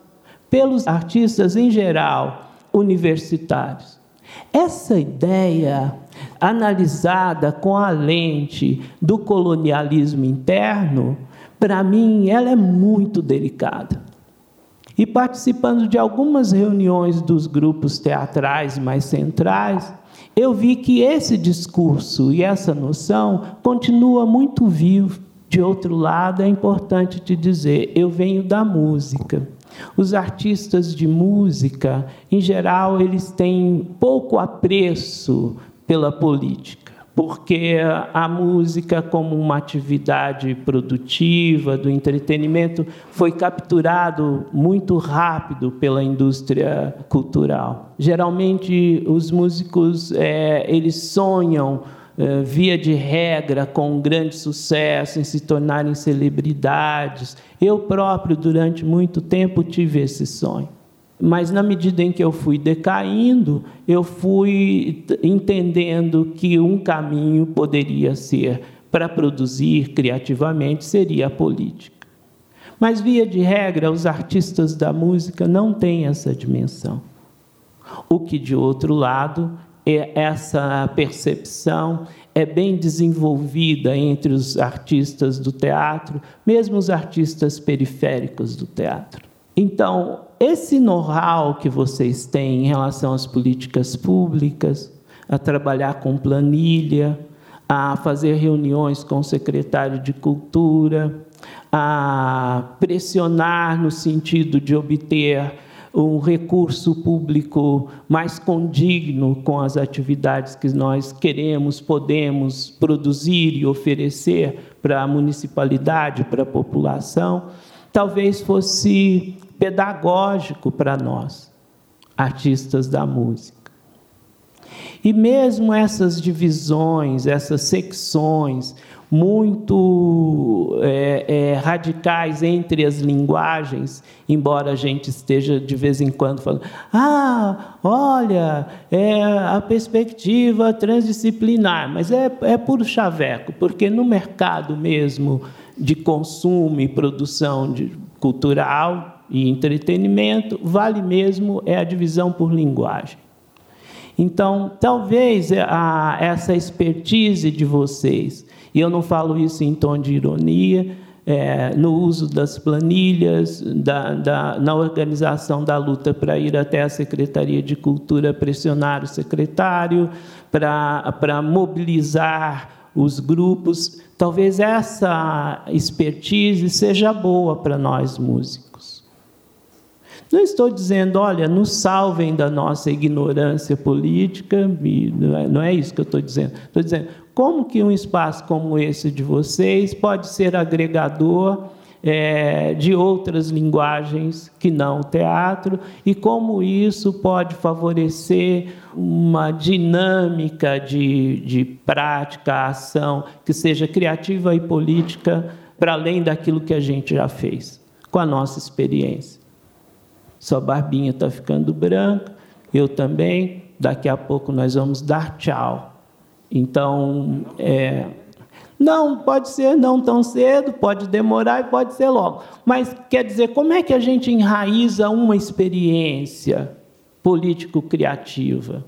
pelos artistas em geral, universitários. Essa ideia, analisada com a lente do colonialismo interno, para mim, ela é muito delicada. E participando de algumas reuniões dos grupos teatrais mais centrais, eu vi que esse discurso e essa noção continua muito vivo. De outro lado, é importante te dizer, eu venho da música. Os artistas de música, em geral, eles têm pouco apreço pela política, porque a música, como uma atividade produtiva do entretenimento, foi capturado muito rápido pela indústria cultural. Geralmente, os músicos é, eles sonham eh, via de regra, com um grande sucesso, em se tornarem celebridades. Eu próprio, durante muito tempo, tive esse sonho. Mas, na medida em que eu fui decaindo, eu fui entendendo que um caminho poderia ser, para produzir criativamente, seria a política. Mas, via de regra, os artistas da música não têm essa dimensão. O que, de outro lado, essa percepção é bem desenvolvida entre os artistas do teatro, mesmo os artistas periféricos do teatro. Então, esse know-how que vocês têm em relação às políticas públicas, a trabalhar com planilha, a fazer reuniões com o secretário de Cultura, a pressionar no sentido de obter um recurso público mais condigno com as atividades que nós queremos, podemos produzir e oferecer para a municipalidade, para a população, talvez fosse pedagógico para nós, artistas da música. E mesmo essas divisões, essas secções, muito é, é, radicais entre as linguagens, embora a gente esteja de vez em quando falando, ah, olha, é a perspectiva transdisciplinar, mas é, é puro chaveco, porque no mercado mesmo de consumo e produção de, cultural e entretenimento, vale mesmo é a divisão por linguagem. Então, talvez a, essa expertise de vocês e eu não falo isso em tom de ironia, é, no uso das planilhas, da, da, na organização da luta para ir até a Secretaria de Cultura pressionar o secretário, para mobilizar os grupos. Talvez essa expertise seja boa para nós músicos. Não estou dizendo, olha, nos salvem da nossa ignorância política, não é, é isso que eu estou dizendo. Estou dizendo, como que um espaço como esse de vocês pode ser agregador é, de outras linguagens que não o teatro e como isso pode favorecer uma dinâmica de, de prática, ação que seja criativa e política para além daquilo que a gente já fez com a nossa experiência. Sua barbinha está ficando branca, eu também. Daqui a pouco nós vamos dar tchau. Então, é, não, pode ser não tão cedo, pode demorar e pode ser logo. Mas quer dizer, como é que a gente enraiza uma experiência político-criativa?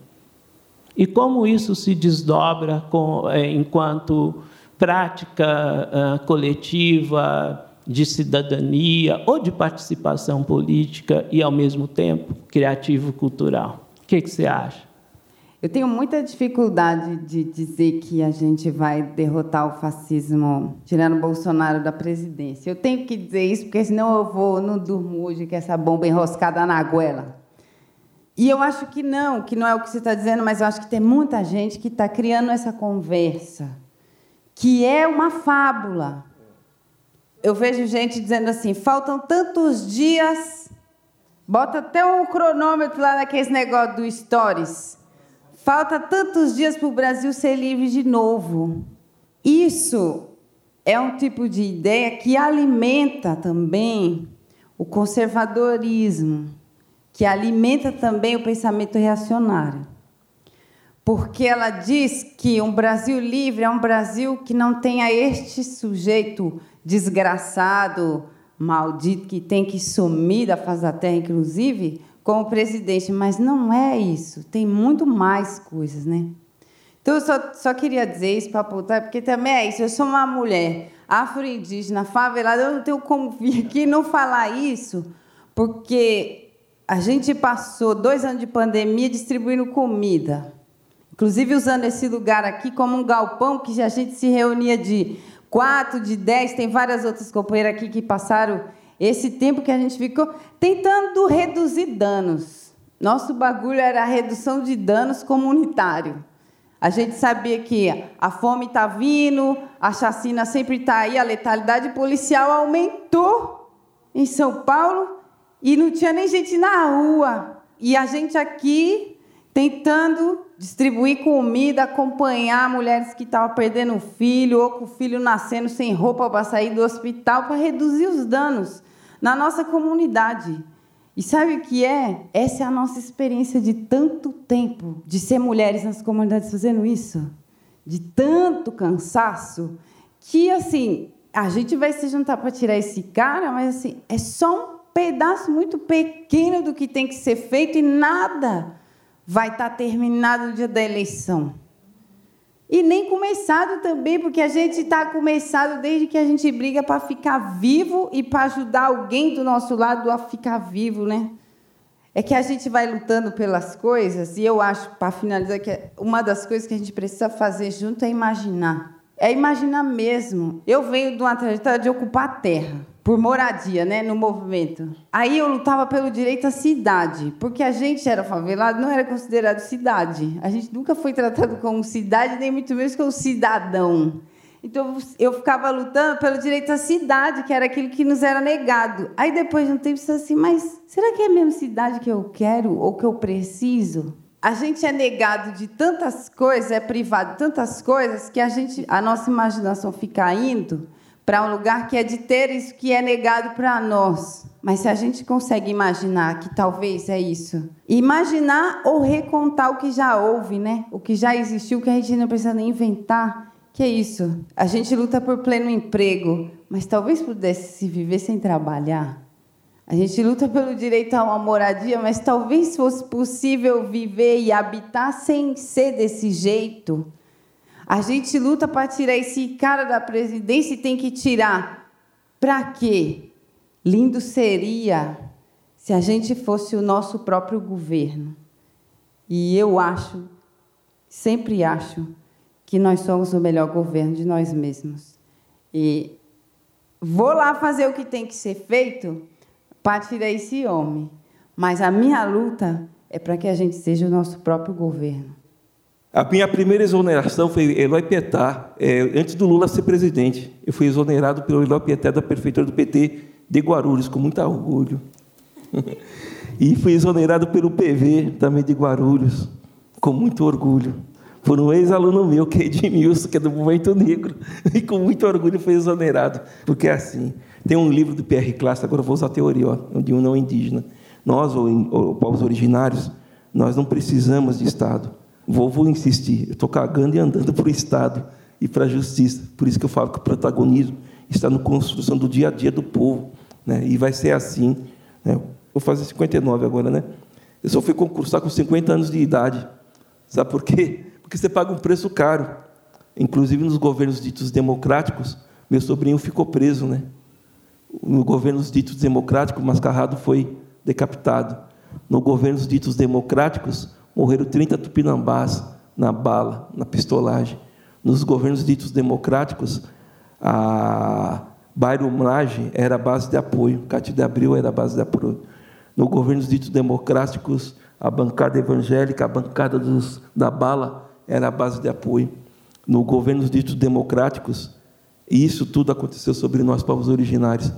E como isso se desdobra com, é, enquanto prática uh, coletiva de cidadania ou de participação política e, ao mesmo tempo, criativo-cultural? O que, que você acha? Eu tenho muita dificuldade de dizer que a gente vai derrotar o fascismo tirando Bolsonaro da presidência. Eu tenho que dizer isso porque senão eu vou não durmo hoje com essa bomba enroscada na goela. E eu acho que não, que não é o que você está dizendo, mas eu acho que tem muita gente que está criando essa conversa, que é uma fábula. Eu vejo gente dizendo assim: faltam tantos dias, bota até um cronômetro lá naqueles negócio do Stories Falta tantos dias para o Brasil ser livre de novo. Isso é um tipo de ideia que alimenta também o conservadorismo, que alimenta também o pensamento reacionário. Porque ela diz que um Brasil livre é um Brasil que não tenha este sujeito desgraçado, maldito, que tem que sumir da face da terra, inclusive, como presidente, mas não é isso. Tem muito mais coisas, né? Então, eu só, só queria dizer isso para apontar, porque também é isso. Eu sou uma mulher afro-indígena, favelada, eu não tenho como vir aqui não falar isso, porque a gente passou dois anos de pandemia distribuindo comida. Inclusive usando esse lugar aqui como um galpão que a gente se reunia de quatro, de dez, tem várias outras companheiras aqui que passaram esse tempo que a gente ficou tentando reduzir danos. Nosso bagulho era a redução de danos comunitário. A gente sabia que a fome está vindo, a chacina sempre está aí, a letalidade policial aumentou em São Paulo e não tinha nem gente na rua. E a gente aqui tentando distribuir comida, acompanhar mulheres que estavam perdendo o filho ou com o filho nascendo sem roupa para sair do hospital para reduzir os danos na nossa comunidade. E sabe o que é? Essa é a nossa experiência de tanto tempo de ser mulheres nas comunidades fazendo isso, de tanto cansaço, que assim, a gente vai se juntar para tirar esse cara, mas assim, é só um pedaço muito pequeno do que tem que ser feito e nada vai estar tá terminado no dia da eleição. E nem começado também, porque a gente está começado desde que a gente briga para ficar vivo e para ajudar alguém do nosso lado a ficar vivo, né? É que a gente vai lutando pelas coisas, e eu acho, para finalizar, que uma das coisas que a gente precisa fazer junto é imaginar. É imaginar mesmo. Eu venho de uma trajetória de ocupar a terra por moradia, né, no movimento. Aí eu lutava pelo direito à cidade, porque a gente era favelado, não era considerado cidade. A gente nunca foi tratado como cidade, nem muito menos como cidadão. Então eu ficava lutando pelo direito à cidade, que era aquilo que nos era negado. Aí depois de um tempo você assim, mas será que é a mesma cidade que eu quero ou que eu preciso? A gente é negado de tantas coisas, é privado de tantas coisas que a gente, a nossa imaginação fica indo para um lugar que é de ter isso que é negado para nós. Mas se a gente consegue imaginar que talvez é isso, imaginar ou recontar o que já houve, né? O que já existiu, que a gente não precisa nem inventar, que é isso. A gente luta por pleno emprego, mas talvez pudesse se viver sem trabalhar. A gente luta pelo direito a uma moradia, mas talvez fosse possível viver e habitar sem ser desse jeito. A gente luta para tirar esse cara da presidência e tem que tirar. Para quê? Lindo seria se a gente fosse o nosso próprio governo. E eu acho, sempre acho, que nós somos o melhor governo de nós mesmos. E vou lá fazer o que tem que ser feito para tirar esse homem. Mas a minha luta é para que a gente seja o nosso próprio governo. A minha primeira exoneração foi Eloy Pietá, é, antes do Lula ser presidente. Eu fui exonerado pelo Eloy Pietá da prefeitura do PT de Guarulhos, com muito orgulho. e fui exonerado pelo PV, também de Guarulhos, com muito orgulho. Por um ex-aluno meu, que é Edmilson, que é do Movimento Negro, e com muito orgulho foi exonerado. Porque é assim, tem um livro do Pierre Classe, agora vou usar a teoria, ó, de um não indígena. Nós, ou, ou povos originários, nós não precisamos de Estado Vou, vou insistir, eu estou cagando e andando para o Estado e para a justiça. Por isso que eu falo que o protagonismo está na construção do dia a dia do povo. Né? E vai ser assim. Né? Vou fazer 59 agora, né? Eu só fui concursar com 50 anos de idade. Sabe por quê? Porque você paga um preço caro. Inclusive nos governos ditos democráticos, meu sobrinho ficou preso, né? No governos ditos democráticos, Mascarrado foi decapitado. No governos ditos democráticos, morreram 30 tupinambás na bala, na pistolagem. Nos governos ditos democráticos, a bairrumagem era a base de apoio, Cátia de Abril era a base de apoio. Nos governos ditos democráticos, a bancada evangélica, a bancada dos, da bala era a base de apoio. Nos governos ditos democráticos, isso tudo aconteceu sobre nós, povos originários.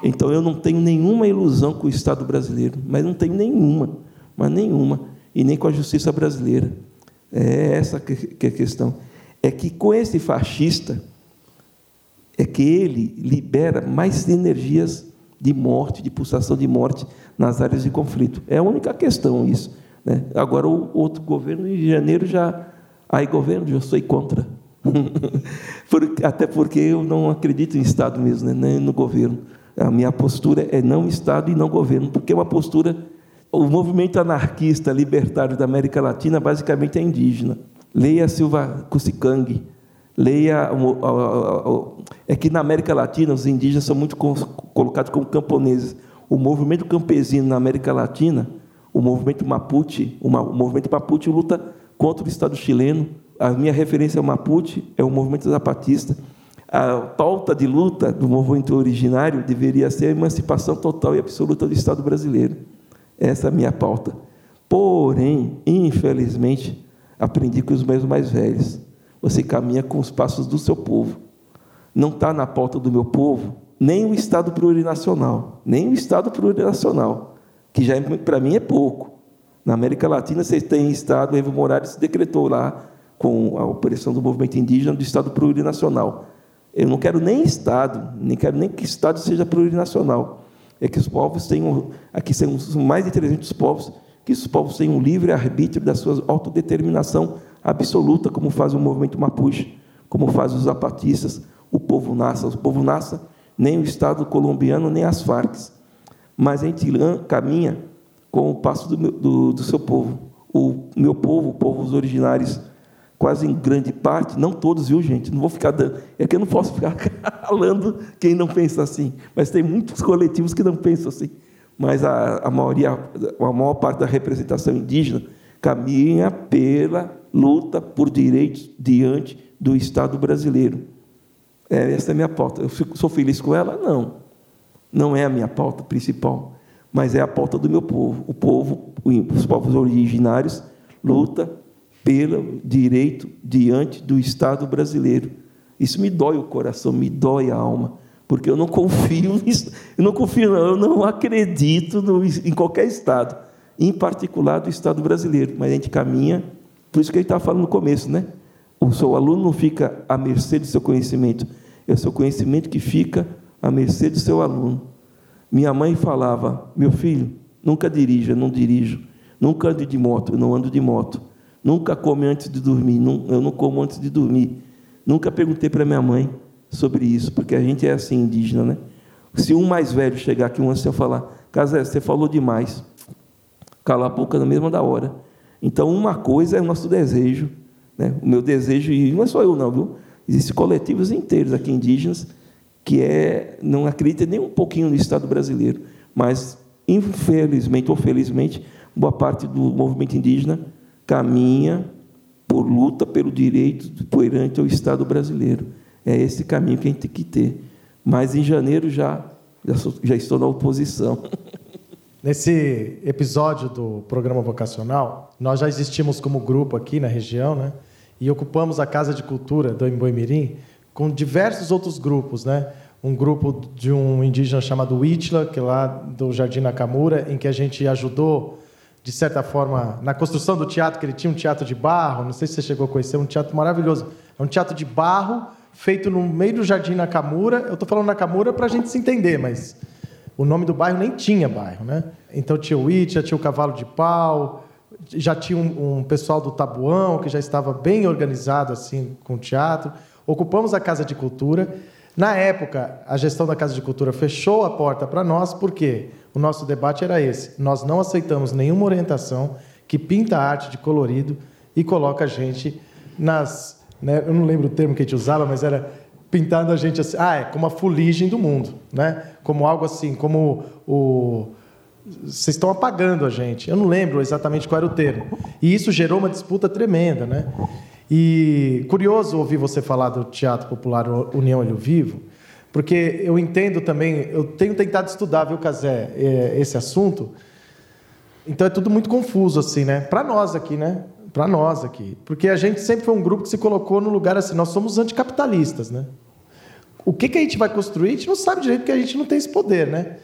Então eu não tenho nenhuma ilusão com o Estado brasileiro, mas não tenho nenhuma, mas nenhuma e nem com a justiça brasileira. É essa que é a questão. É que com esse fascista, é que ele libera mais energias de morte, de pulsação de morte nas áreas de conflito. É a única questão isso. Né? Agora, o outro governo, em janeiro, já. Aí, governo, eu sou contra. Até porque eu não acredito em Estado mesmo, né? nem no governo. A minha postura é não Estado e não governo, porque é uma postura o movimento anarquista libertário da América Latina basicamente é indígena. Leia Silva Cusicangue, leia. É que na América Latina os indígenas são muito colocados como camponeses. O movimento campesino na América Latina, o movimento Mapuche, o movimento Mapuche luta contra o Estado chileno. A minha referência ao Mapuche é o movimento zapatista. a pauta de luta do movimento originário deveria ser a emancipação total e absoluta do Estado brasileiro. Essa é a minha pauta. Porém, infelizmente, aprendi com os meus mais velhos. Você caminha com os passos do seu povo. Não está na pauta do meu povo nem o Estado plurinacional, nem o Estado plurinacional, que já é, para mim é pouco. Na América Latina, vocês têm Estado, Evo Morales decretou lá, com a opressão do movimento indígena, do Estado plurinacional. Eu não quero nem Estado, nem quero nem que Estado seja plurinacional. É que os povos tenham, aqui são os mais de 300 povos, que os povos tenham livre arbítrio da sua autodeterminação absoluta, como faz o movimento Mapuche, como faz os zapatistas, o povo Nassa. O povo Nassa, nem o Estado colombiano, nem as Farc. Mas a gente caminha com o passo do, meu, do, do seu povo. O meu povo, povos originários, quase em grande parte, não todos, viu, gente? Não vou ficar dando. É que eu não posso ficar falando quem não pensa assim. Mas tem muitos coletivos que não pensam assim. Mas a, a maioria, a maior parte da representação indígena caminha pela luta por direitos diante do Estado brasileiro. É, essa é a minha pauta. Eu fico, sou feliz com ela? Não. Não é a minha pauta principal, mas é a pauta do meu povo. O povo, os povos originários, luta pelo direito diante do Estado brasileiro. Isso me dói o coração, me dói a alma, porque eu não confio nisso, eu não confio, eu não acredito no, em qualquer Estado, em particular do Estado brasileiro, mas a gente caminha, por isso que ele estava falando no começo, né? O seu aluno não fica à mercê do seu conhecimento, é o seu conhecimento que fica à mercê do seu aluno. Minha mãe falava: Meu filho, nunca dirija, não dirijo. Nunca ande de moto, eu não ando de moto. Nunca come antes de dormir, eu não como antes de dormir. Nunca perguntei para minha mãe sobre isso, porque a gente é assim indígena, né? Se um mais velho chegar aqui, um ancião falar, Casé, você falou demais. Cala a boca na mesma da hora. Então, uma coisa é o nosso desejo, né? o meu desejo, e não é só eu não, viu? Existem coletivos inteiros aqui indígenas que é, não acreditam nem um pouquinho no Estado brasileiro, mas, infelizmente ou felizmente, boa parte do movimento indígena caminha por luta pelo direito perante ao Estado brasileiro. É esse caminho que a gente tem que ter. Mas em janeiro já, já, sou, já estou na oposição. Nesse episódio do programa vocacional, nós já existimos como grupo aqui na região, né? E ocupamos a Casa de Cultura do Emboimirim com diversos outros grupos, né? Um grupo de um indígena chamado Itla, que é lá do Jardim Nakamura, em que a gente ajudou de certa forma, na construção do teatro, que ele tinha um teatro de barro, não sei se você chegou a conhecer, um teatro maravilhoso. É um teatro de barro feito no meio do Jardim Nakamura. Eu estou falando Nakamura para a gente se entender, mas o nome do bairro nem tinha bairro, né? Então tinha o It, já tinha o Cavalo de Pau, já tinha um, um pessoal do Tabuão, que já estava bem organizado assim com o teatro. Ocupamos a Casa de Cultura. Na época, a gestão da Casa de Cultura fechou a porta para nós, por quê? O nosso debate era esse. Nós não aceitamos nenhuma orientação que pinta a arte de colorido e coloca a gente nas. Né, eu não lembro o termo que a gente usava, mas era pintando a gente assim. Ah, é como a fuligem do mundo, né? Como algo assim, como o. Vocês estão apagando a gente. Eu não lembro exatamente qual era o termo. E isso gerou uma disputa tremenda, né? E curioso ouvir você falar do Teatro Popular União Olho Vivo, porque eu entendo também, eu tenho tentado estudar, viu, Casé, é, esse assunto. Então é tudo muito confuso, assim, né? Para nós aqui, né? Para nós aqui. Porque a gente sempre foi um grupo que se colocou no lugar assim, nós somos anticapitalistas, né? O que, que a gente vai construir, a gente não sabe direito, porque a gente não tem esse poder, né?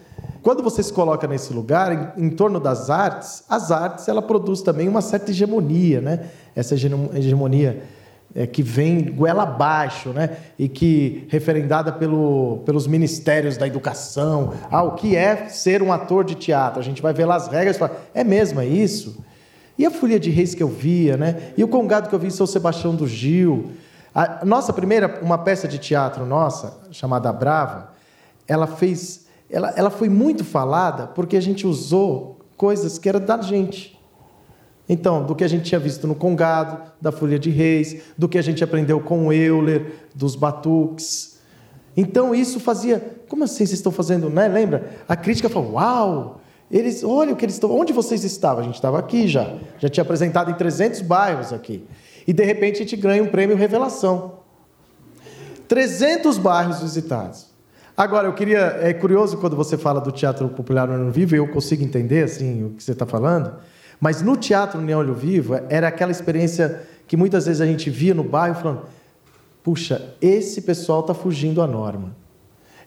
Quando você se coloca nesse lugar, em, em torno das artes, as artes, ela produz também uma certa hegemonia, né? Essa hegemonia é, que vem goela abaixo, né? e que referendada pelo, pelos ministérios da educação. Ah, o que é ser um ator de teatro? A gente vai ver lá as regras e fala, é mesmo, é isso? E a Folia de Reis que eu via, né? E o Congado que eu vi em São Sebastião do Gil. A nossa primeira, uma peça de teatro nossa, chamada Brava, ela fez... Ela, ela foi muito falada porque a gente usou coisas que eram da gente. Então, do que a gente tinha visto no Congado, da Folha de Reis, do que a gente aprendeu com Euler, dos batuques. Então, isso fazia. Como assim vocês estão fazendo? Né? Lembra? A crítica falou: Uau! Eles, olha o que eles estão. Onde vocês estavam? A gente estava aqui já. Já tinha apresentado em 300 bairros aqui. E de repente a gente ganha um prêmio Revelação. 300 bairros visitados. Agora, eu queria. É curioso quando você fala do Teatro Popular no Olho Vivo, eu consigo entender assim, o que você está falando, mas no Teatro no Olho Vivo era aquela experiência que muitas vezes a gente via no bairro falando: puxa, esse pessoal está fugindo à norma.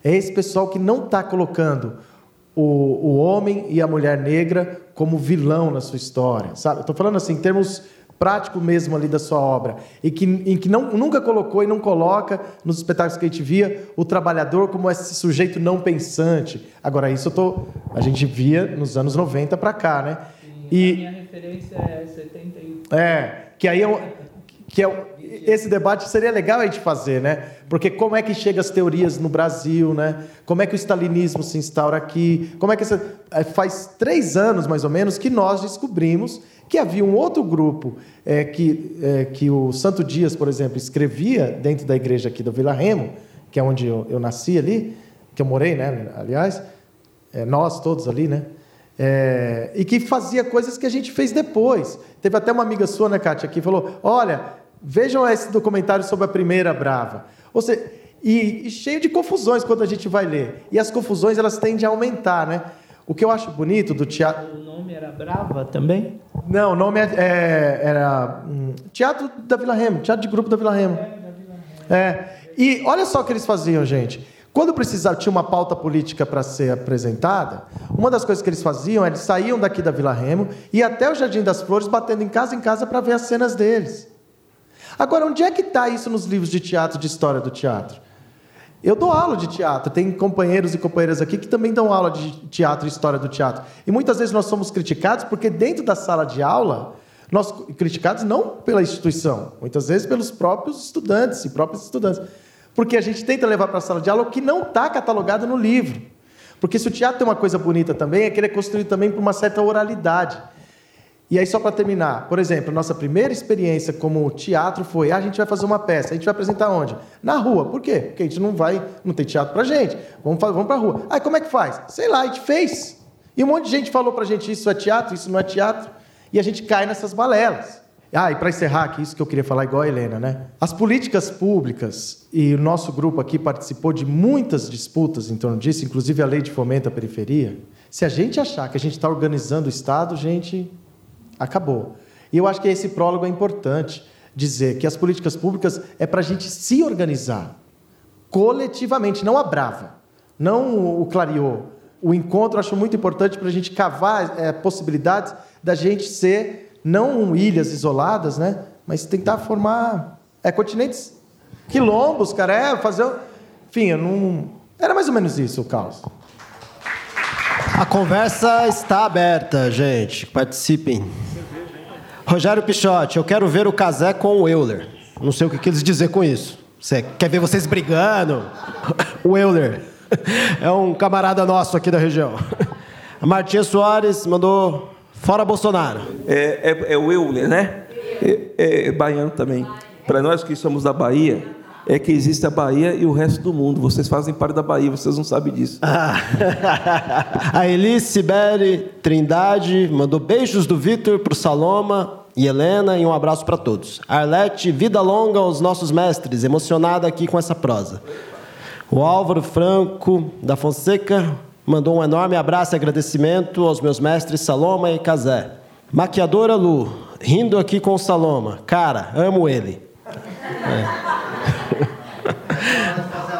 É esse pessoal que não está colocando o, o homem e a mulher negra como vilão na sua história, sabe? Estou falando assim, em termos prático mesmo ali da sua obra, e que, em que não, nunca colocou e não coloca nos espetáculos que a gente via o trabalhador como esse sujeito não pensante. Agora, isso eu tô, a gente via nos anos 90 para cá, né? E, a minha referência é 71. É, que aí é, que é esse debate seria legal a gente fazer, né? Porque como é que chega as teorias no Brasil, né? Como é que o stalinismo se instaura aqui? Como é que essa... É, faz três anos mais ou menos que nós descobrimos que havia um outro grupo é, que, é, que o Santo Dias, por exemplo, escrevia dentro da igreja aqui do Vila Remo, que é onde eu, eu nasci ali, que eu morei, né? Aliás, é, nós todos ali, né? É, e que fazia coisas que a gente fez depois. Teve até uma amiga sua, né, Kátia, que falou: Olha, vejam esse documentário sobre a primeira Brava. Ou seja, e, e, cheio de confusões quando a gente vai ler. E as confusões elas tendem a aumentar, né? O que eu acho bonito do teatro. O nome era Brava também? Não, o nome é, é, era hum, Teatro da Vila Remo, Teatro de Grupo da Vila Remo. É, é. E olha só o que eles faziam, gente. Quando precisava, tinha uma pauta política para ser apresentada, uma das coisas que eles faziam, eles saíam daqui da Vila Remo e até o Jardim das Flores, batendo em casa em casa para ver as cenas deles. Agora, onde é que está isso nos livros de teatro, de história do teatro? Eu dou aula de teatro, tem companheiros e companheiras aqui que também dão aula de teatro e história do teatro. E muitas vezes nós somos criticados porque dentro da sala de aula, nós criticados não pela instituição, muitas vezes pelos próprios estudantes e próprios estudantes. Porque a gente tenta levar para a sala de aula o que não está catalogado no livro. Porque se o teatro tem uma coisa bonita também, é que ele é construído também por uma certa oralidade. E aí, só para terminar, por exemplo, nossa primeira experiência como teatro foi: ah, a gente vai fazer uma peça, a gente vai apresentar onde? Na rua. Por quê? Porque a gente não vai, não tem teatro para gente. Vamos, vamos a rua. Aí, como é que faz? Sei lá, a gente fez. E um monte de gente falou para a gente: isso é teatro, isso não é teatro. E a gente cai nessas balelas. Ah, e para encerrar aqui, isso que eu queria falar igual a Helena, né? As políticas públicas, e o nosso grupo aqui participou de muitas disputas em torno disso, inclusive a lei de fomento à periferia. Se a gente achar que a gente está organizando o Estado, gente, Acabou. E eu acho que esse prólogo é importante dizer que as políticas públicas é para a gente se organizar coletivamente, não a brava, não o clareou. O encontro eu acho muito importante para a gente cavar é, possibilidades da gente ser não ilhas isoladas, né? Mas tentar formar é, continentes, quilombos, cara, é fazer. Enfim, eu não. Era mais ou menos isso o caos. A conversa está aberta, gente. Participem. Rogério Pichotti, eu quero ver o Casé com o Euler. Não sei o que quis dizer com isso. Você quer ver vocês brigando? O Euler é um camarada nosso aqui da região. A Martinha Soares mandou fora Bolsonaro. É, é, é o Euler, né? É, é baiano também. Para nós que somos da Bahia, é que existe a Bahia e o resto do mundo. Vocês fazem parte da Bahia, vocês não sabem disso. Ah. a Elis Sibeli Trindade mandou beijos do Vitor para o Saloma e Helena e um abraço para todos. Arlete, vida longa aos nossos mestres, emocionada aqui com essa prosa. O Álvaro Franco da Fonseca mandou um enorme abraço e agradecimento aos meus mestres Saloma e Casé. Maquiadora Lu, rindo aqui com Saloma. Cara, amo ele. É.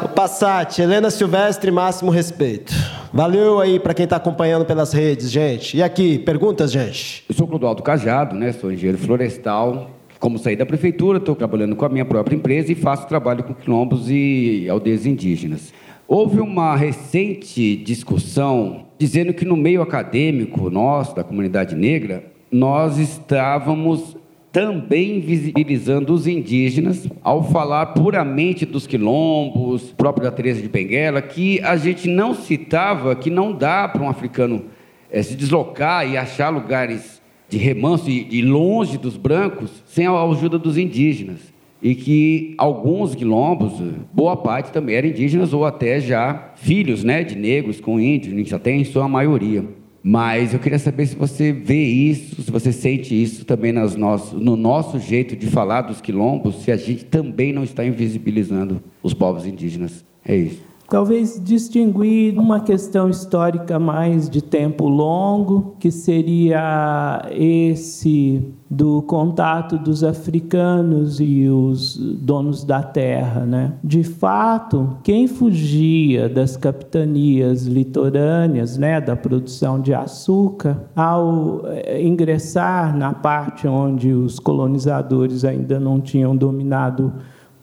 o Passat, Helena Silvestre, máximo respeito. Valeu aí para quem está acompanhando pelas redes, gente. E aqui, perguntas, gente? Eu sou Clodoaldo Cajado, né? Sou engenheiro florestal. Como saí da prefeitura, estou trabalhando com a minha própria empresa e faço trabalho com quilombos e aldeias indígenas. Houve uma recente discussão dizendo que no meio acadêmico nosso, da comunidade negra, nós estávamos também visibilizando os indígenas, ao falar puramente dos quilombos, próprio da Teresa de Benguela, que a gente não citava que não dá para um africano é, se deslocar e achar lugares de remanso e, e longe dos brancos sem a ajuda dos indígenas. E que alguns quilombos, boa parte também eram indígenas ou até já filhos né, de negros com índios, até em sua maioria. Mas eu queria saber se você vê isso, se você sente isso também nas nosso, no nosso jeito de falar dos quilombos, se a gente também não está invisibilizando os povos indígenas. É isso. Talvez distinguir uma questão histórica mais de tempo longo, que seria esse do contato dos africanos e os donos da terra, né? De fato, quem fugia das capitanias litorâneas, né, da produção de açúcar, ao eh, ingressar na parte onde os colonizadores ainda não tinham dominado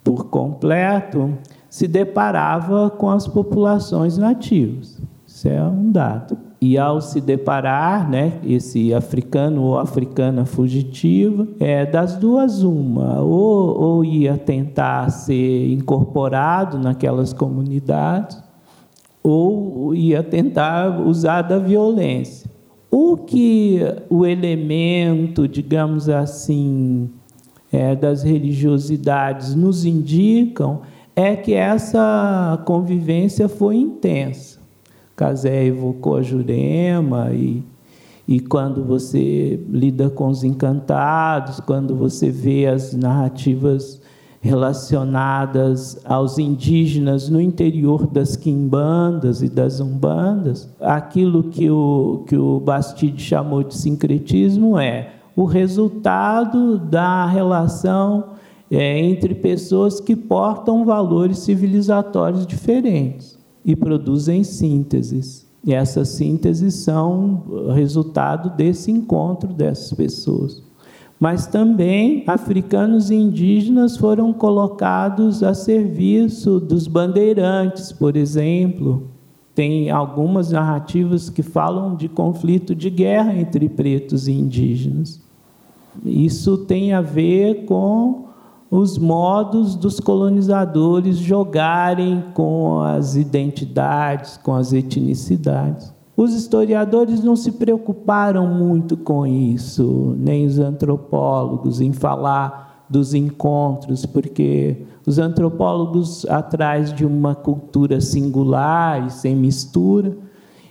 por completo, se deparava com as populações nativas. Isso é um dado. E ao se deparar, né, esse africano ou africana fugitiva, é das duas uma, ou, ou ia tentar ser incorporado naquelas comunidades, ou ia tentar usar da violência. O que o elemento, digamos assim, é, das religiosidades nos indicam é que essa convivência foi intensa. Casé evocou a Jurema e, e quando você lida com os encantados, quando você vê as narrativas relacionadas aos indígenas no interior das quimbandas e das umbandas, aquilo que o, que o Bastide chamou de sincretismo é o resultado da relação é, entre pessoas que portam valores civilizatórios diferentes e produzem sínteses. E essas sínteses são resultado desse encontro dessas pessoas. Mas também africanos e indígenas foram colocados a serviço dos bandeirantes, por exemplo. Tem algumas narrativas que falam de conflito de guerra entre pretos e indígenas. Isso tem a ver com os modos dos colonizadores jogarem com as identidades, com as etnicidades. Os historiadores não se preocuparam muito com isso, nem os antropólogos, em falar dos encontros, porque os antropólogos atrás de uma cultura singular e sem mistura,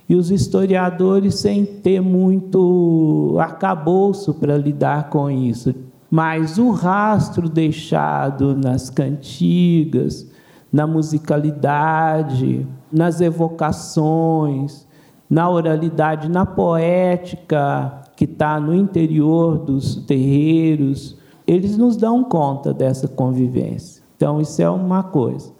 e os historiadores sem ter muito arcabouço para lidar com isso mas o rastro deixado nas cantigas, na musicalidade, nas evocações, na oralidade, na poética que está no interior dos terreiros, eles nos dão conta dessa convivência. Então, isso é uma coisa.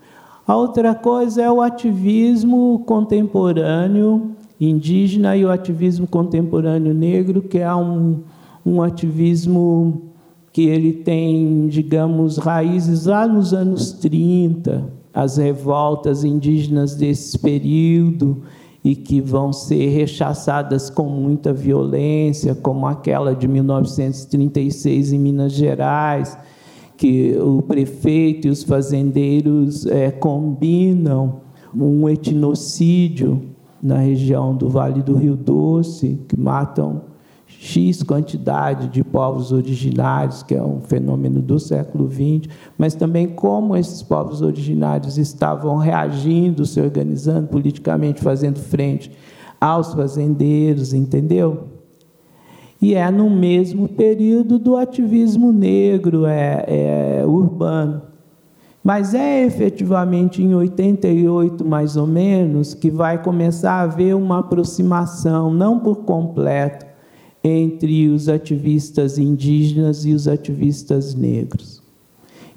A outra coisa é o ativismo contemporâneo indígena e o ativismo contemporâneo negro, que é um, um ativismo que ele tem, digamos, raízes lá nos anos 30, as revoltas indígenas desse período e que vão ser rechaçadas com muita violência, como aquela de 1936 em Minas Gerais, que o prefeito e os fazendeiros é, combinam um etnocídio na região do Vale do Rio Doce, que matam X quantidade de povos originários, que é um fenômeno do século XX, mas também como esses povos originários estavam reagindo, se organizando politicamente, fazendo frente aos fazendeiros, entendeu? E é no mesmo período do ativismo negro é, é, urbano. Mas é efetivamente em 88, mais ou menos, que vai começar a haver uma aproximação, não por completo, entre os ativistas indígenas e os ativistas negros.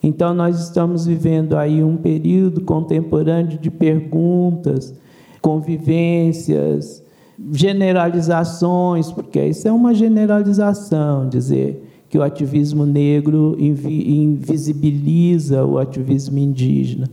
Então, nós estamos vivendo aí um período contemporâneo de perguntas, convivências, generalizações, porque isso é uma generalização, dizer que o ativismo negro invisibiliza o ativismo indígena.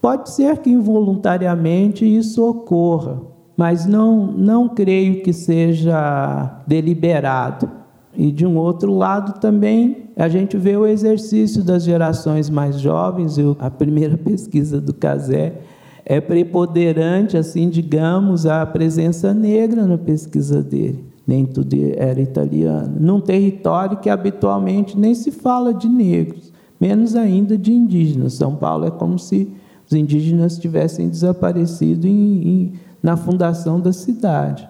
Pode ser que involuntariamente isso ocorra, mas não, não creio que seja deliberado. E de um outro lado também a gente vê o exercício das gerações mais jovens. Eu, a primeira pesquisa do Casé é preponderante, assim, digamos, a presença negra na pesquisa dele. Nem tudo era italiano. Num território que habitualmente nem se fala de negros, menos ainda de indígenas. São Paulo é como se os indígenas tivessem desaparecido em, em na fundação da cidade.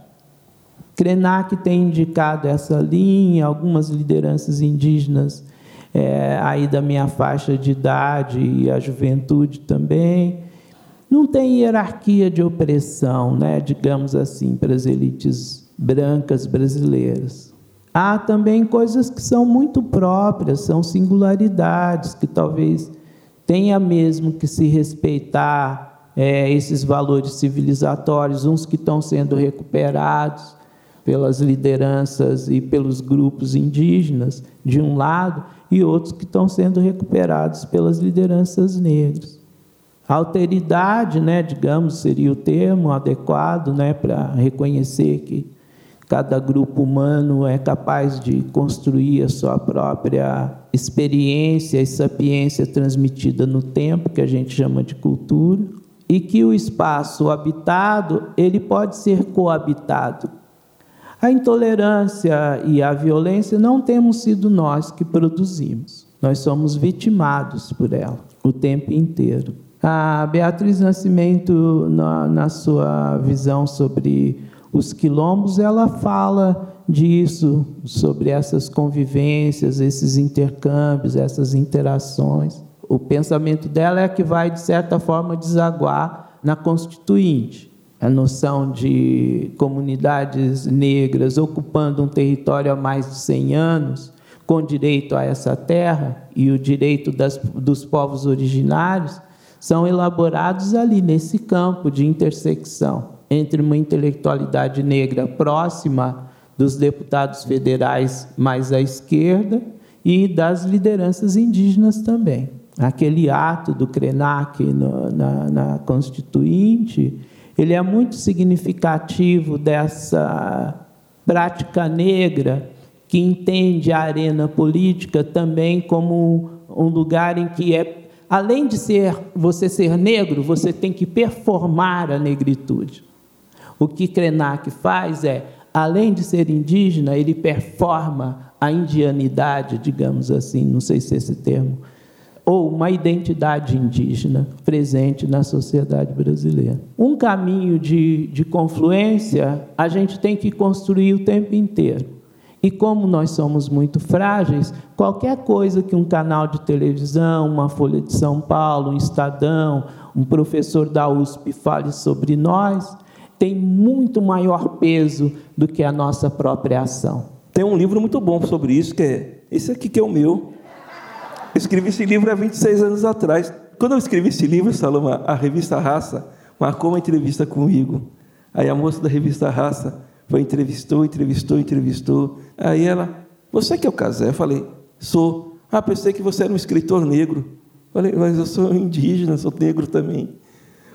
Krenak tem indicado essa linha, algumas lideranças indígenas é, aí da minha faixa de idade e a juventude também. Não tem hierarquia de opressão, né, digamos assim, para as elites brancas brasileiras. Há também coisas que são muito próprias, são singularidades que talvez tenha mesmo que se respeitar é, esses valores civilizatórios, uns que estão sendo recuperados, pelas lideranças e pelos grupos indígenas, de um lado, e outros que estão sendo recuperados pelas lideranças negras. Alteridade, né, digamos, seria o termo adequado né, para reconhecer que cada grupo humano é capaz de construir a sua própria experiência e sapiência transmitida no tempo, que a gente chama de cultura, e que o espaço habitado ele pode ser coabitado a intolerância e a violência não temos sido nós que produzimos. Nós somos vitimados por ela o tempo inteiro. A Beatriz Nascimento, na, na sua visão sobre os quilombos, ela fala disso, sobre essas convivências, esses intercâmbios, essas interações. O pensamento dela é que vai, de certa forma, desaguar na Constituinte a noção de comunidades negras ocupando um território há mais de 100 anos, com direito a essa terra e o direito das, dos povos originários, são elaborados ali nesse campo de intersecção entre uma intelectualidade negra próxima dos deputados federais mais à esquerda e das lideranças indígenas também. Aquele ato do Krenak no, na, na Constituinte ele é muito significativo dessa prática negra que entende a arena política também como um lugar em que é além de ser você ser negro, você tem que performar a negritude. O que Krenak faz é, além de ser indígena, ele performa a indianidade, digamos assim, não sei se esse termo ou uma identidade indígena presente na sociedade brasileira. Um caminho de, de confluência a gente tem que construir o tempo inteiro. E como nós somos muito frágeis, qualquer coisa que um canal de televisão, uma Folha de São Paulo, um Estadão, um professor da USP fale sobre nós, tem muito maior peso do que a nossa própria ação. Tem um livro muito bom sobre isso, que é esse aqui que é o meu, eu escrevi esse livro há 26 anos atrás. Quando eu escrevi esse livro, Saloma, a revista Raça marcou uma entrevista comigo. Aí a moça da revista Raça foi entrevistou, entrevistou, entrevistou. Aí ela, você que é o Casé? Eu falei, sou. Ah, pensei que você era um escritor negro. Eu falei, mas eu sou indígena, sou negro também.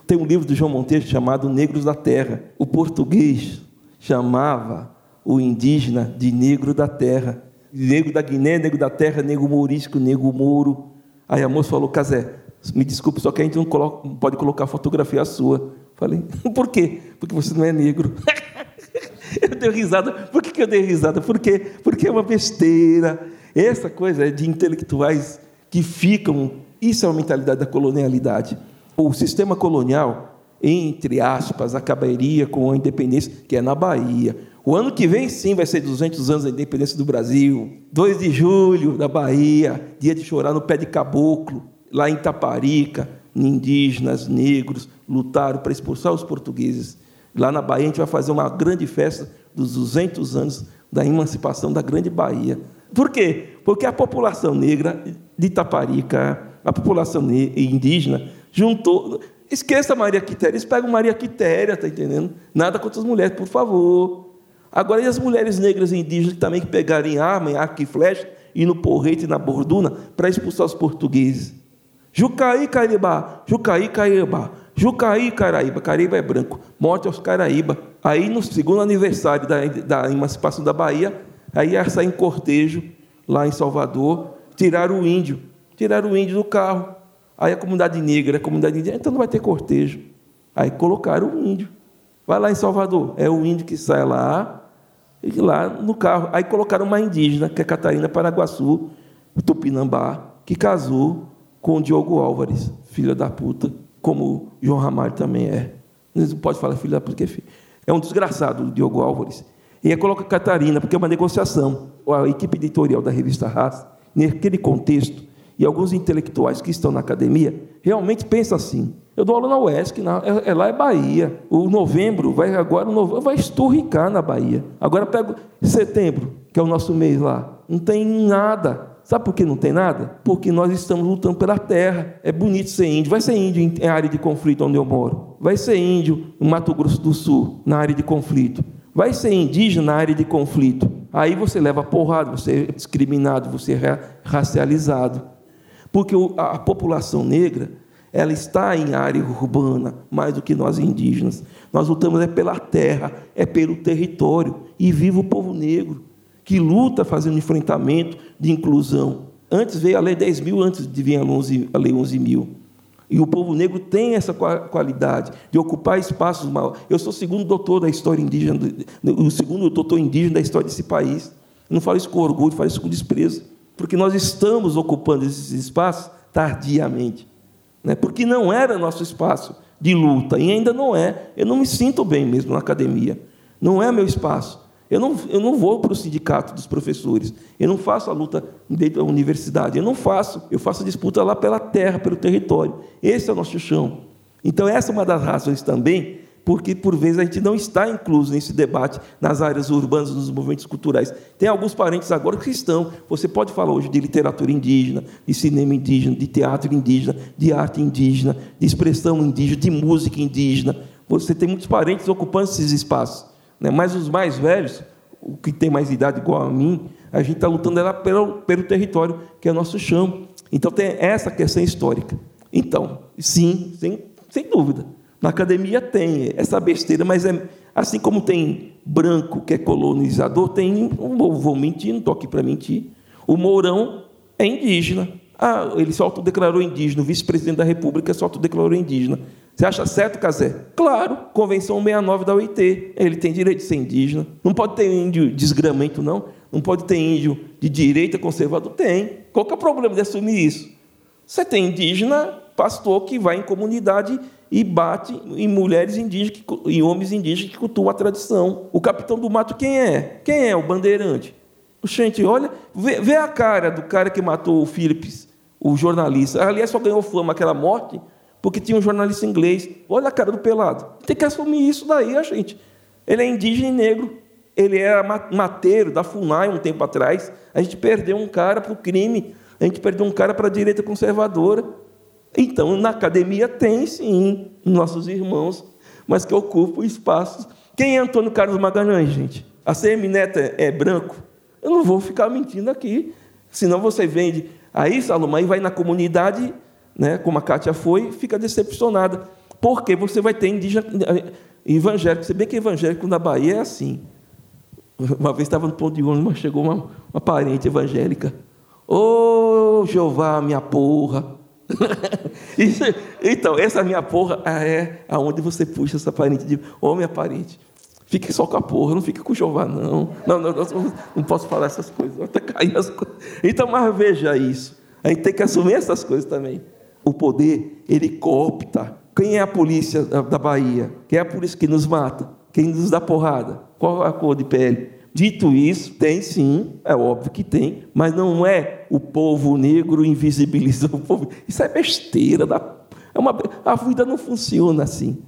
Tem um livro do João Monteiro chamado Negros da Terra. O português chamava o indígena de negro da terra nego da Guiné, nego da terra, nego mourisco, nego mouro. Aí a moça falou, Casé, me desculpe, só que a gente não, coloca, pode colocar fotografia sua. Falei, por quê? Porque você não é negro. eu dei risada. Por que, que eu dei risada? Por quê? Porque é uma besteira. Essa coisa é de intelectuais que ficam. Isso é uma mentalidade da colonialidade. O sistema colonial, entre aspas, acabaria com a independência, que é na Bahia. O ano que vem, sim, vai ser 200 anos da independência do Brasil. 2 de julho, da Bahia, dia de chorar no pé de caboclo, lá em Taparica, indígenas, negros, lutaram para expulsar os portugueses. Lá na Bahia, a gente vai fazer uma grande festa dos 200 anos da emancipação da Grande Bahia. Por quê? Porque a população negra de Taparica, a população indígena, juntou. Esqueça Maria Quitéria, eles pegam Maria Quitéria, tá entendendo? Nada contra as mulheres, por favor. Agora, e as mulheres negras e indígenas também que pegarem arma, arco e flecha, e no porrete e na borduna, para expulsar os portugueses? Jucaí, Caraíba, Jucaí, Caraíba, Jucaí, Caraíba, Caraíba é branco, morte aos Caraíba. Aí, no segundo aniversário da, da emancipação da Bahia, aí ia sair em cortejo, lá em Salvador, tiraram o índio, tiraram o índio do carro. Aí a comunidade negra, a comunidade indígena, então não vai ter cortejo. Aí colocaram o índio. Vai lá em Salvador, é o índio que sai lá, e lá no carro. Aí colocaram uma indígena, que é Catarina Paraguaçu, Tupinambá, que casou com o Diogo Álvares, filha da puta, como João Ramalho também é. Não pode falar filha da puta, que é. É um desgraçado, o Diogo Álvares. E aí coloca Catarina, porque é uma negociação. A equipe editorial da revista Raça, naquele contexto, e alguns intelectuais que estão na academia, realmente pensam assim. Eu dou aula na UESC, na, é, é, lá é Bahia. O novembro vai agora, novembro, vai esturricar na Bahia. Agora pego setembro, que é o nosso mês lá. Não tem nada. Sabe por que não tem nada? Porque nós estamos lutando pela terra. É bonito ser índio. Vai ser índio em área de conflito onde eu moro. Vai ser índio em Mato Grosso do Sul, na área de conflito. Vai ser indígena na área de conflito. Aí você leva porrada, você é discriminado, você é racializado. Porque a população negra, ela está em área urbana mais do que nós indígenas. Nós lutamos é pela terra, é pelo território. E viva o povo negro que luta fazendo enfrentamento de inclusão. Antes veio a Lei 10 mil, antes de vir a, 11, a Lei 11 mil. E o povo negro tem essa qualidade de ocupar espaços mal. Eu sou o segundo doutor da história indígena, o segundo doutor indígena da história desse país. Eu não falo isso com orgulho, falo isso com desprezo. Porque nós estamos ocupando esses espaços tardiamente. Né? Porque não era nosso espaço de luta, e ainda não é. Eu não me sinto bem mesmo na academia. Não é meu espaço. Eu não, eu não vou para o sindicato dos professores, eu não faço a luta dentro da universidade, eu não faço, eu faço a disputa lá pela terra, pelo território. Esse é o nosso chão. Então, essa é uma das razões também, porque por vezes a gente não está incluso nesse debate nas áreas urbanas, nos movimentos culturais. Tem alguns parentes agora que estão. Você pode falar hoje de literatura indígena, de cinema indígena, de teatro indígena, de arte indígena, de expressão indígena, de música indígena. Você tem muitos parentes ocupando esses espaços. Né? Mas os mais velhos, o que tem mais idade igual a mim, a gente está lutando lá pelo, pelo território, que é nosso chão. Então tem essa questão histórica. Então, sim, sem, sem dúvida. Na academia tem essa besteira, mas é assim como tem branco que é colonizador, tem, não vou mentir, não estou aqui para mentir. O Mourão é indígena. Ah, ele se autodeclarou indígena, o vice-presidente da República se autodeclarou indígena. Você acha certo, Casé? Claro, Convenção 69 da OIT. Ele tem direito de ser indígena. Não pode ter índio desgramento, não. Não pode ter índio de direita conservador. Tem. Qual que é o problema de assumir isso? Você tem indígena, pastor que vai em comunidade e bate em mulheres indígenas e homens indígenas que cultuam a tradição. O capitão do mato quem é? Quem é o bandeirante? Gente, olha, vê, vê a cara do cara que matou o Phillips, o jornalista. Aliás, só ganhou fama aquela morte porque tinha um jornalista inglês. Olha a cara do pelado. Tem que assumir isso daí, a gente. Ele é indígena e negro. Ele era mateiro da FUNAI um tempo atrás. A gente perdeu um cara para o crime. A gente perdeu um cara para a direita conservadora. Então, na academia tem sim nossos irmãos, mas que ocupam espaços. Quem é Antônio Carlos Magalhães, gente? A CM Neto é branco? Eu não vou ficar mentindo aqui. Senão você vende aí, Salomão, e vai na comunidade né, como a Kátia foi, fica decepcionada. Porque você vai ter indígena evangélico. Se bem que evangélico na Bahia é assim. Uma vez estava no ponto de ônibus, chegou uma, uma parente evangélica. Ô oh, Jeová, minha porra! então, essa minha porra é aonde você puxa essa parente de ô oh, minha parente. Fique só com a porra, não fique com o Jeová, não. Não, não, não, não posso falar essas coisas, até cair as coisas. Então, mas veja isso. A gente tem que assumir essas coisas também o poder, ele coopta. Quem é a polícia da Bahia? Quem é a polícia que nos mata? Quem nos dá porrada? Qual a cor de pele? Dito isso, tem sim, é óbvio que tem, mas não é o povo negro invisibiliza o povo. Isso é besteira. É uma, a vida não funciona assim.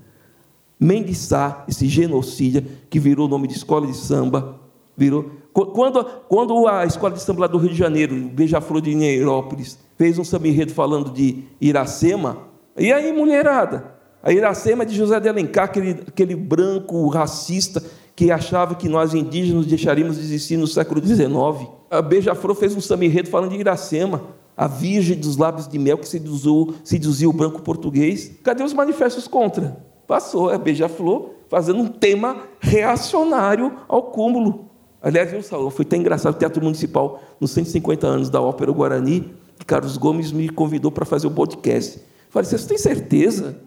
Mendes Sá, esse genocídio que virou nome de escola de samba, virou. Quando, quando a escola de samba lá do Rio de Janeiro, Beija-Flor de Neirópolis, fez um samba falando de Iracema. E aí, mulherada? A Iracema é de José de Alencar, aquele, aquele branco racista que achava que nós indígenas deixaríamos de existir no século XIX. A Beija-Flor fez um samba falando de Iracema, a virgem dos lábios de mel que seduziu, seduziu o branco português. Cadê os manifestos contra? Passou, a Beija-Flor fazendo um tema reacionário ao cúmulo. Aliás, viu, Saulo, foi até engraçado o Teatro Municipal, nos 150 anos da Ópera Guarani, Carlos Gomes me convidou para fazer o podcast. Falei, vocês têm certeza?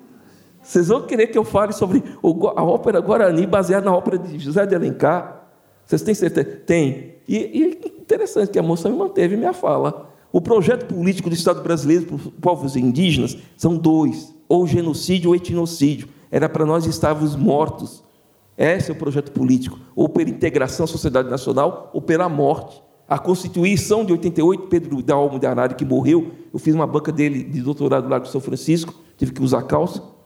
Vocês vão querer que eu fale sobre a ópera Guarani baseada na ópera de José de Alencar? Vocês têm certeza? Tem. E, e interessante que a moça me manteve minha fala. O projeto político do Estado brasileiro para os povos indígenas são dois: ou genocídio ou etnocídio. Era para nós estarmos mortos. Esse é o projeto político, ou pela integração à sociedade nacional, ou pela morte. A Constituição de 88, Pedro da Almo de Arari, que morreu, eu fiz uma banca dele de doutorado lá do São Francisco, tive que usar calça.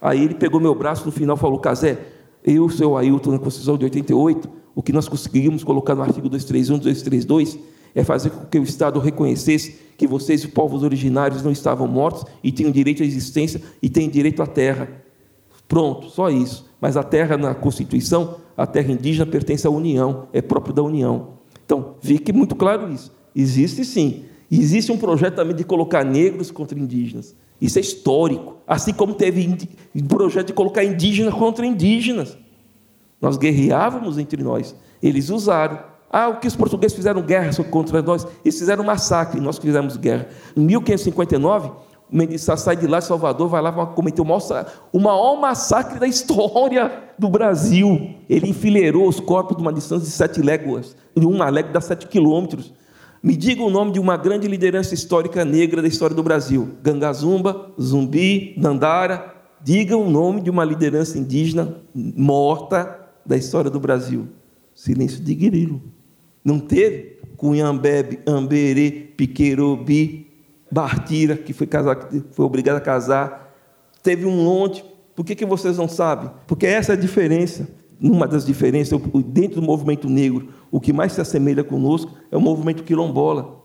Aí ele pegou meu braço no final falou: Casé, eu, seu Ailton, na Constituição de 88, o que nós conseguimos colocar no artigo 231, 232, é fazer com que o Estado reconhecesse que vocês, os povos originários, não estavam mortos e tinham direito à existência e têm direito à terra. Pronto, só isso. Mas a terra na Constituição, a terra indígena pertence à União, é próprio da União. Então, fique muito claro isso. Existe sim. Existe um projeto também de colocar negros contra indígenas. Isso é histórico. Assim como teve projeto de colocar indígenas contra indígenas. Nós guerreávamos entre nós. Eles usaram. Ah, o que os portugueses fizeram guerra contra nós? Eles fizeram massacre, nós fizemos guerra. Em 1559, o Mendes sai de lá Salvador, vai lá cometer o maior, o maior massacre da história do Brasil. Ele enfileirou os corpos de uma distância de sete léguas, de uma légua dá sete quilômetros. Me diga o nome de uma grande liderança histórica negra da história do Brasil: Gangazumba, Zumbi, Dandara. Diga o nome de uma liderança indígena morta da história do Brasil. Silêncio de grilo. Não teve Cunhambebe, Amberê, Piquerobi, Bartira, que foi, casar, foi obrigado a casar. Teve um monte. Por que, que vocês não sabem? Porque essa é a diferença. Uma das diferenças, dentro do movimento negro, o que mais se assemelha conosco é o movimento quilombola.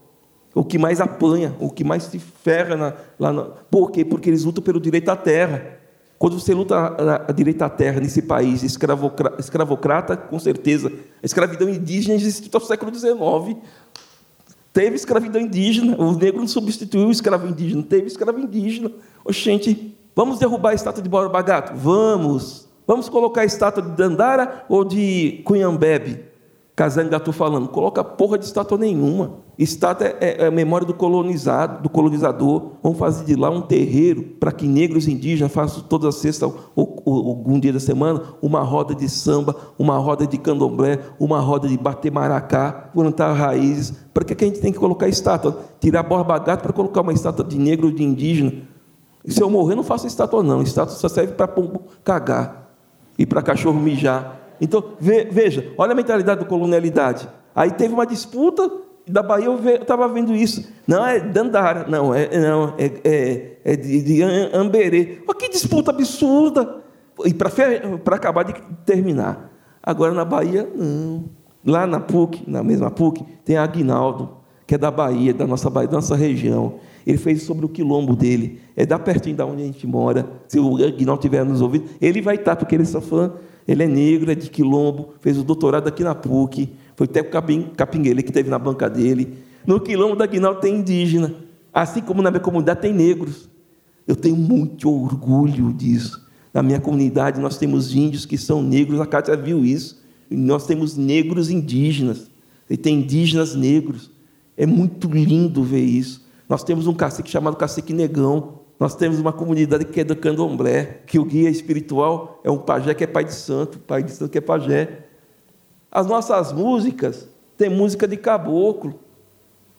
O que mais apanha, o que mais se ferra na, lá na... Por quê? Porque eles lutam pelo direito à terra. Quando você luta a, direito à terra nesse país escravocrata, com certeza, a escravidão indígena existe até o século XIX. Teve escravidão indígena, o negro não substituiu o escravo indígena, teve escravo indígena. Oxente, vamos derrubar a estátua de Borba Gato? Vamos. Vamos colocar a estátua de Dandara ou de Cunhambebe? Casanga estou falando, coloca porra de estátua nenhuma. Estátua é, é, a memória do colonizado, do colonizador. Vamos fazer de lá um terreiro para que negros indígenas façam toda sexta ou, ou, algum dia da semana uma roda de samba, uma roda de candomblé, uma roda de bater maracá, plantar raízes. Para que, que a gente tem que colocar estátua? Tirar borba gato para colocar uma estátua de negro ou de indígena. E se eu morrer, não faço estátua, não. Estátua só serve para cagar e para cachorro mijar. Então, veja, olha a mentalidade da colonialidade. Aí teve uma disputa, da Bahia eu estava vendo isso. Não, é Dandara, não, é, não, é, é, é de, de Amberê. Olha que disputa absurda! E para acabar de terminar. Agora na Bahia, não. Lá na PUC, na mesma PUC, tem Aguinaldo, que é da Bahia, da nossa Bahia, da nossa região. Ele fez sobre o quilombo dele. É da pertinho da onde a gente mora. Se o Aguinaldo tiver nos ouvindo, ele vai estar, porque ele é fã ele é negro, é de quilombo, fez o doutorado aqui na PUC, foi até o Capinguele que teve na banca dele. No quilombo da Guinal tem indígena, assim como na minha comunidade tem negros. Eu tenho muito orgulho disso. Na minha comunidade nós temos índios que são negros, a Cátia viu isso. Nós temos negros indígenas, e tem indígenas negros. É muito lindo ver isso. Nós temos um cacique chamado Cacique Negão, nós temos uma comunidade que é do candomblé, que o guia espiritual é um pajé que é pai de santo, pai de santo que é pajé. As nossas músicas, tem música de caboclo.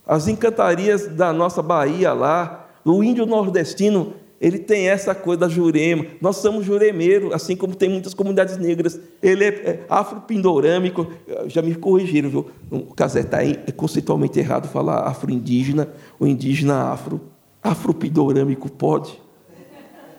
As encantarias da nossa Bahia lá, o índio nordestino, ele tem essa coisa da jurema. Nós somos juremeiro, assim como tem muitas comunidades negras. Ele é, é afro-pindorâmico. Já me corrigiram, viu? O Casé está é conceitualmente errado falar afro-indígena ou indígena afro. Afropindorâmico pode?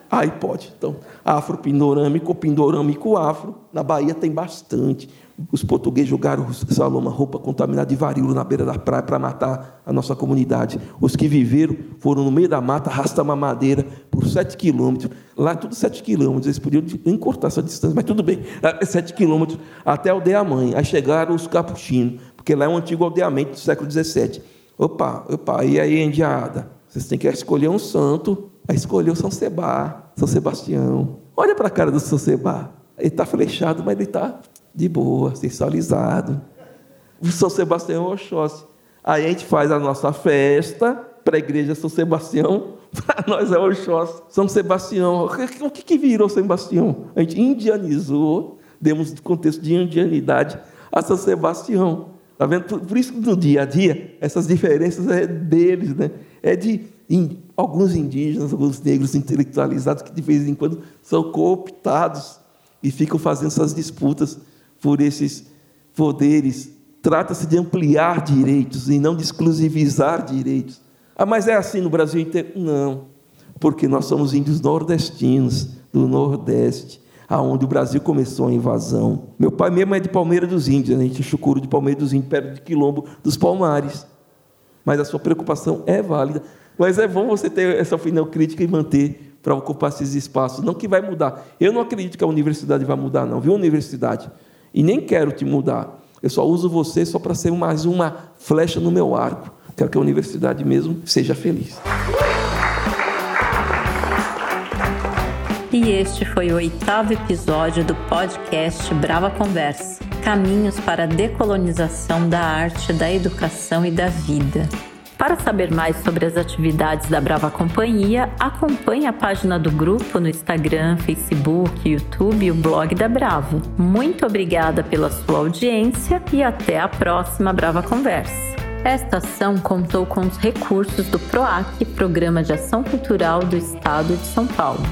Aí pode. Então, afropindorâmico, pindorâmico afro, na Bahia tem bastante. Os portugueses jogaram Saloma roupa contaminada de varíola na beira da praia para matar a nossa comunidade. Os que viveram foram no meio da mata, arrastando uma madeira por sete quilômetros. Lá é tudo sete quilômetros, eles podiam encurtar essa distância, mas tudo bem. É sete quilômetros até a aldeia mãe. Aí chegaram os capuchinos, porque lá é um antigo aldeamento do século XVII. Opa, opa, e aí, endiada? Vocês têm que escolher um santo. Aí escolheu São Sebá, São Sebastião. Olha para a cara do São Sebá. Ele está flechado, mas ele está de boa, sensualizado. O São Sebastião é Oxóssi. Aí a gente faz a nossa festa para a igreja São Sebastião, para nós é Oxóssi. São Sebastião. O que, que virou São Sebastião? A gente indianizou, demos contexto de indianidade a São Sebastião. Está vendo? Por isso que no dia a dia, essas diferenças é deles, né? É de alguns indígenas, alguns negros intelectualizados que de vez em quando são cooptados e ficam fazendo essas disputas por esses poderes. Trata-se de ampliar direitos e não de exclusivizar direitos. Ah, mas é assim no Brasil inteiro? Não, porque nós somos índios nordestinos, do Nordeste, aonde o Brasil começou a invasão. Meu pai mesmo é de Palmeira dos Índios, né? a gente é chucuro de Palmeira dos Índios, perto de Quilombo dos Palmares. Mas a sua preocupação é válida. Mas é bom você ter essa opinião crítica e manter para ocupar esses espaços. Não que vai mudar. Eu não acredito que a universidade vai mudar, não, viu, universidade? E nem quero te mudar. Eu só uso você só para ser mais uma flecha no meu arco. Quero que a universidade mesmo seja feliz. E este foi o oitavo episódio do podcast Brava Conversa Caminhos para a Decolonização da Arte, da Educação e da Vida. Para saber mais sobre as atividades da Brava Companhia, acompanhe a página do grupo no Instagram, Facebook, YouTube e o blog da Brava. Muito obrigada pela sua audiência e até a próxima Brava Conversa. Esta ação contou com os recursos do PROAC, Programa de Ação Cultural do Estado de São Paulo.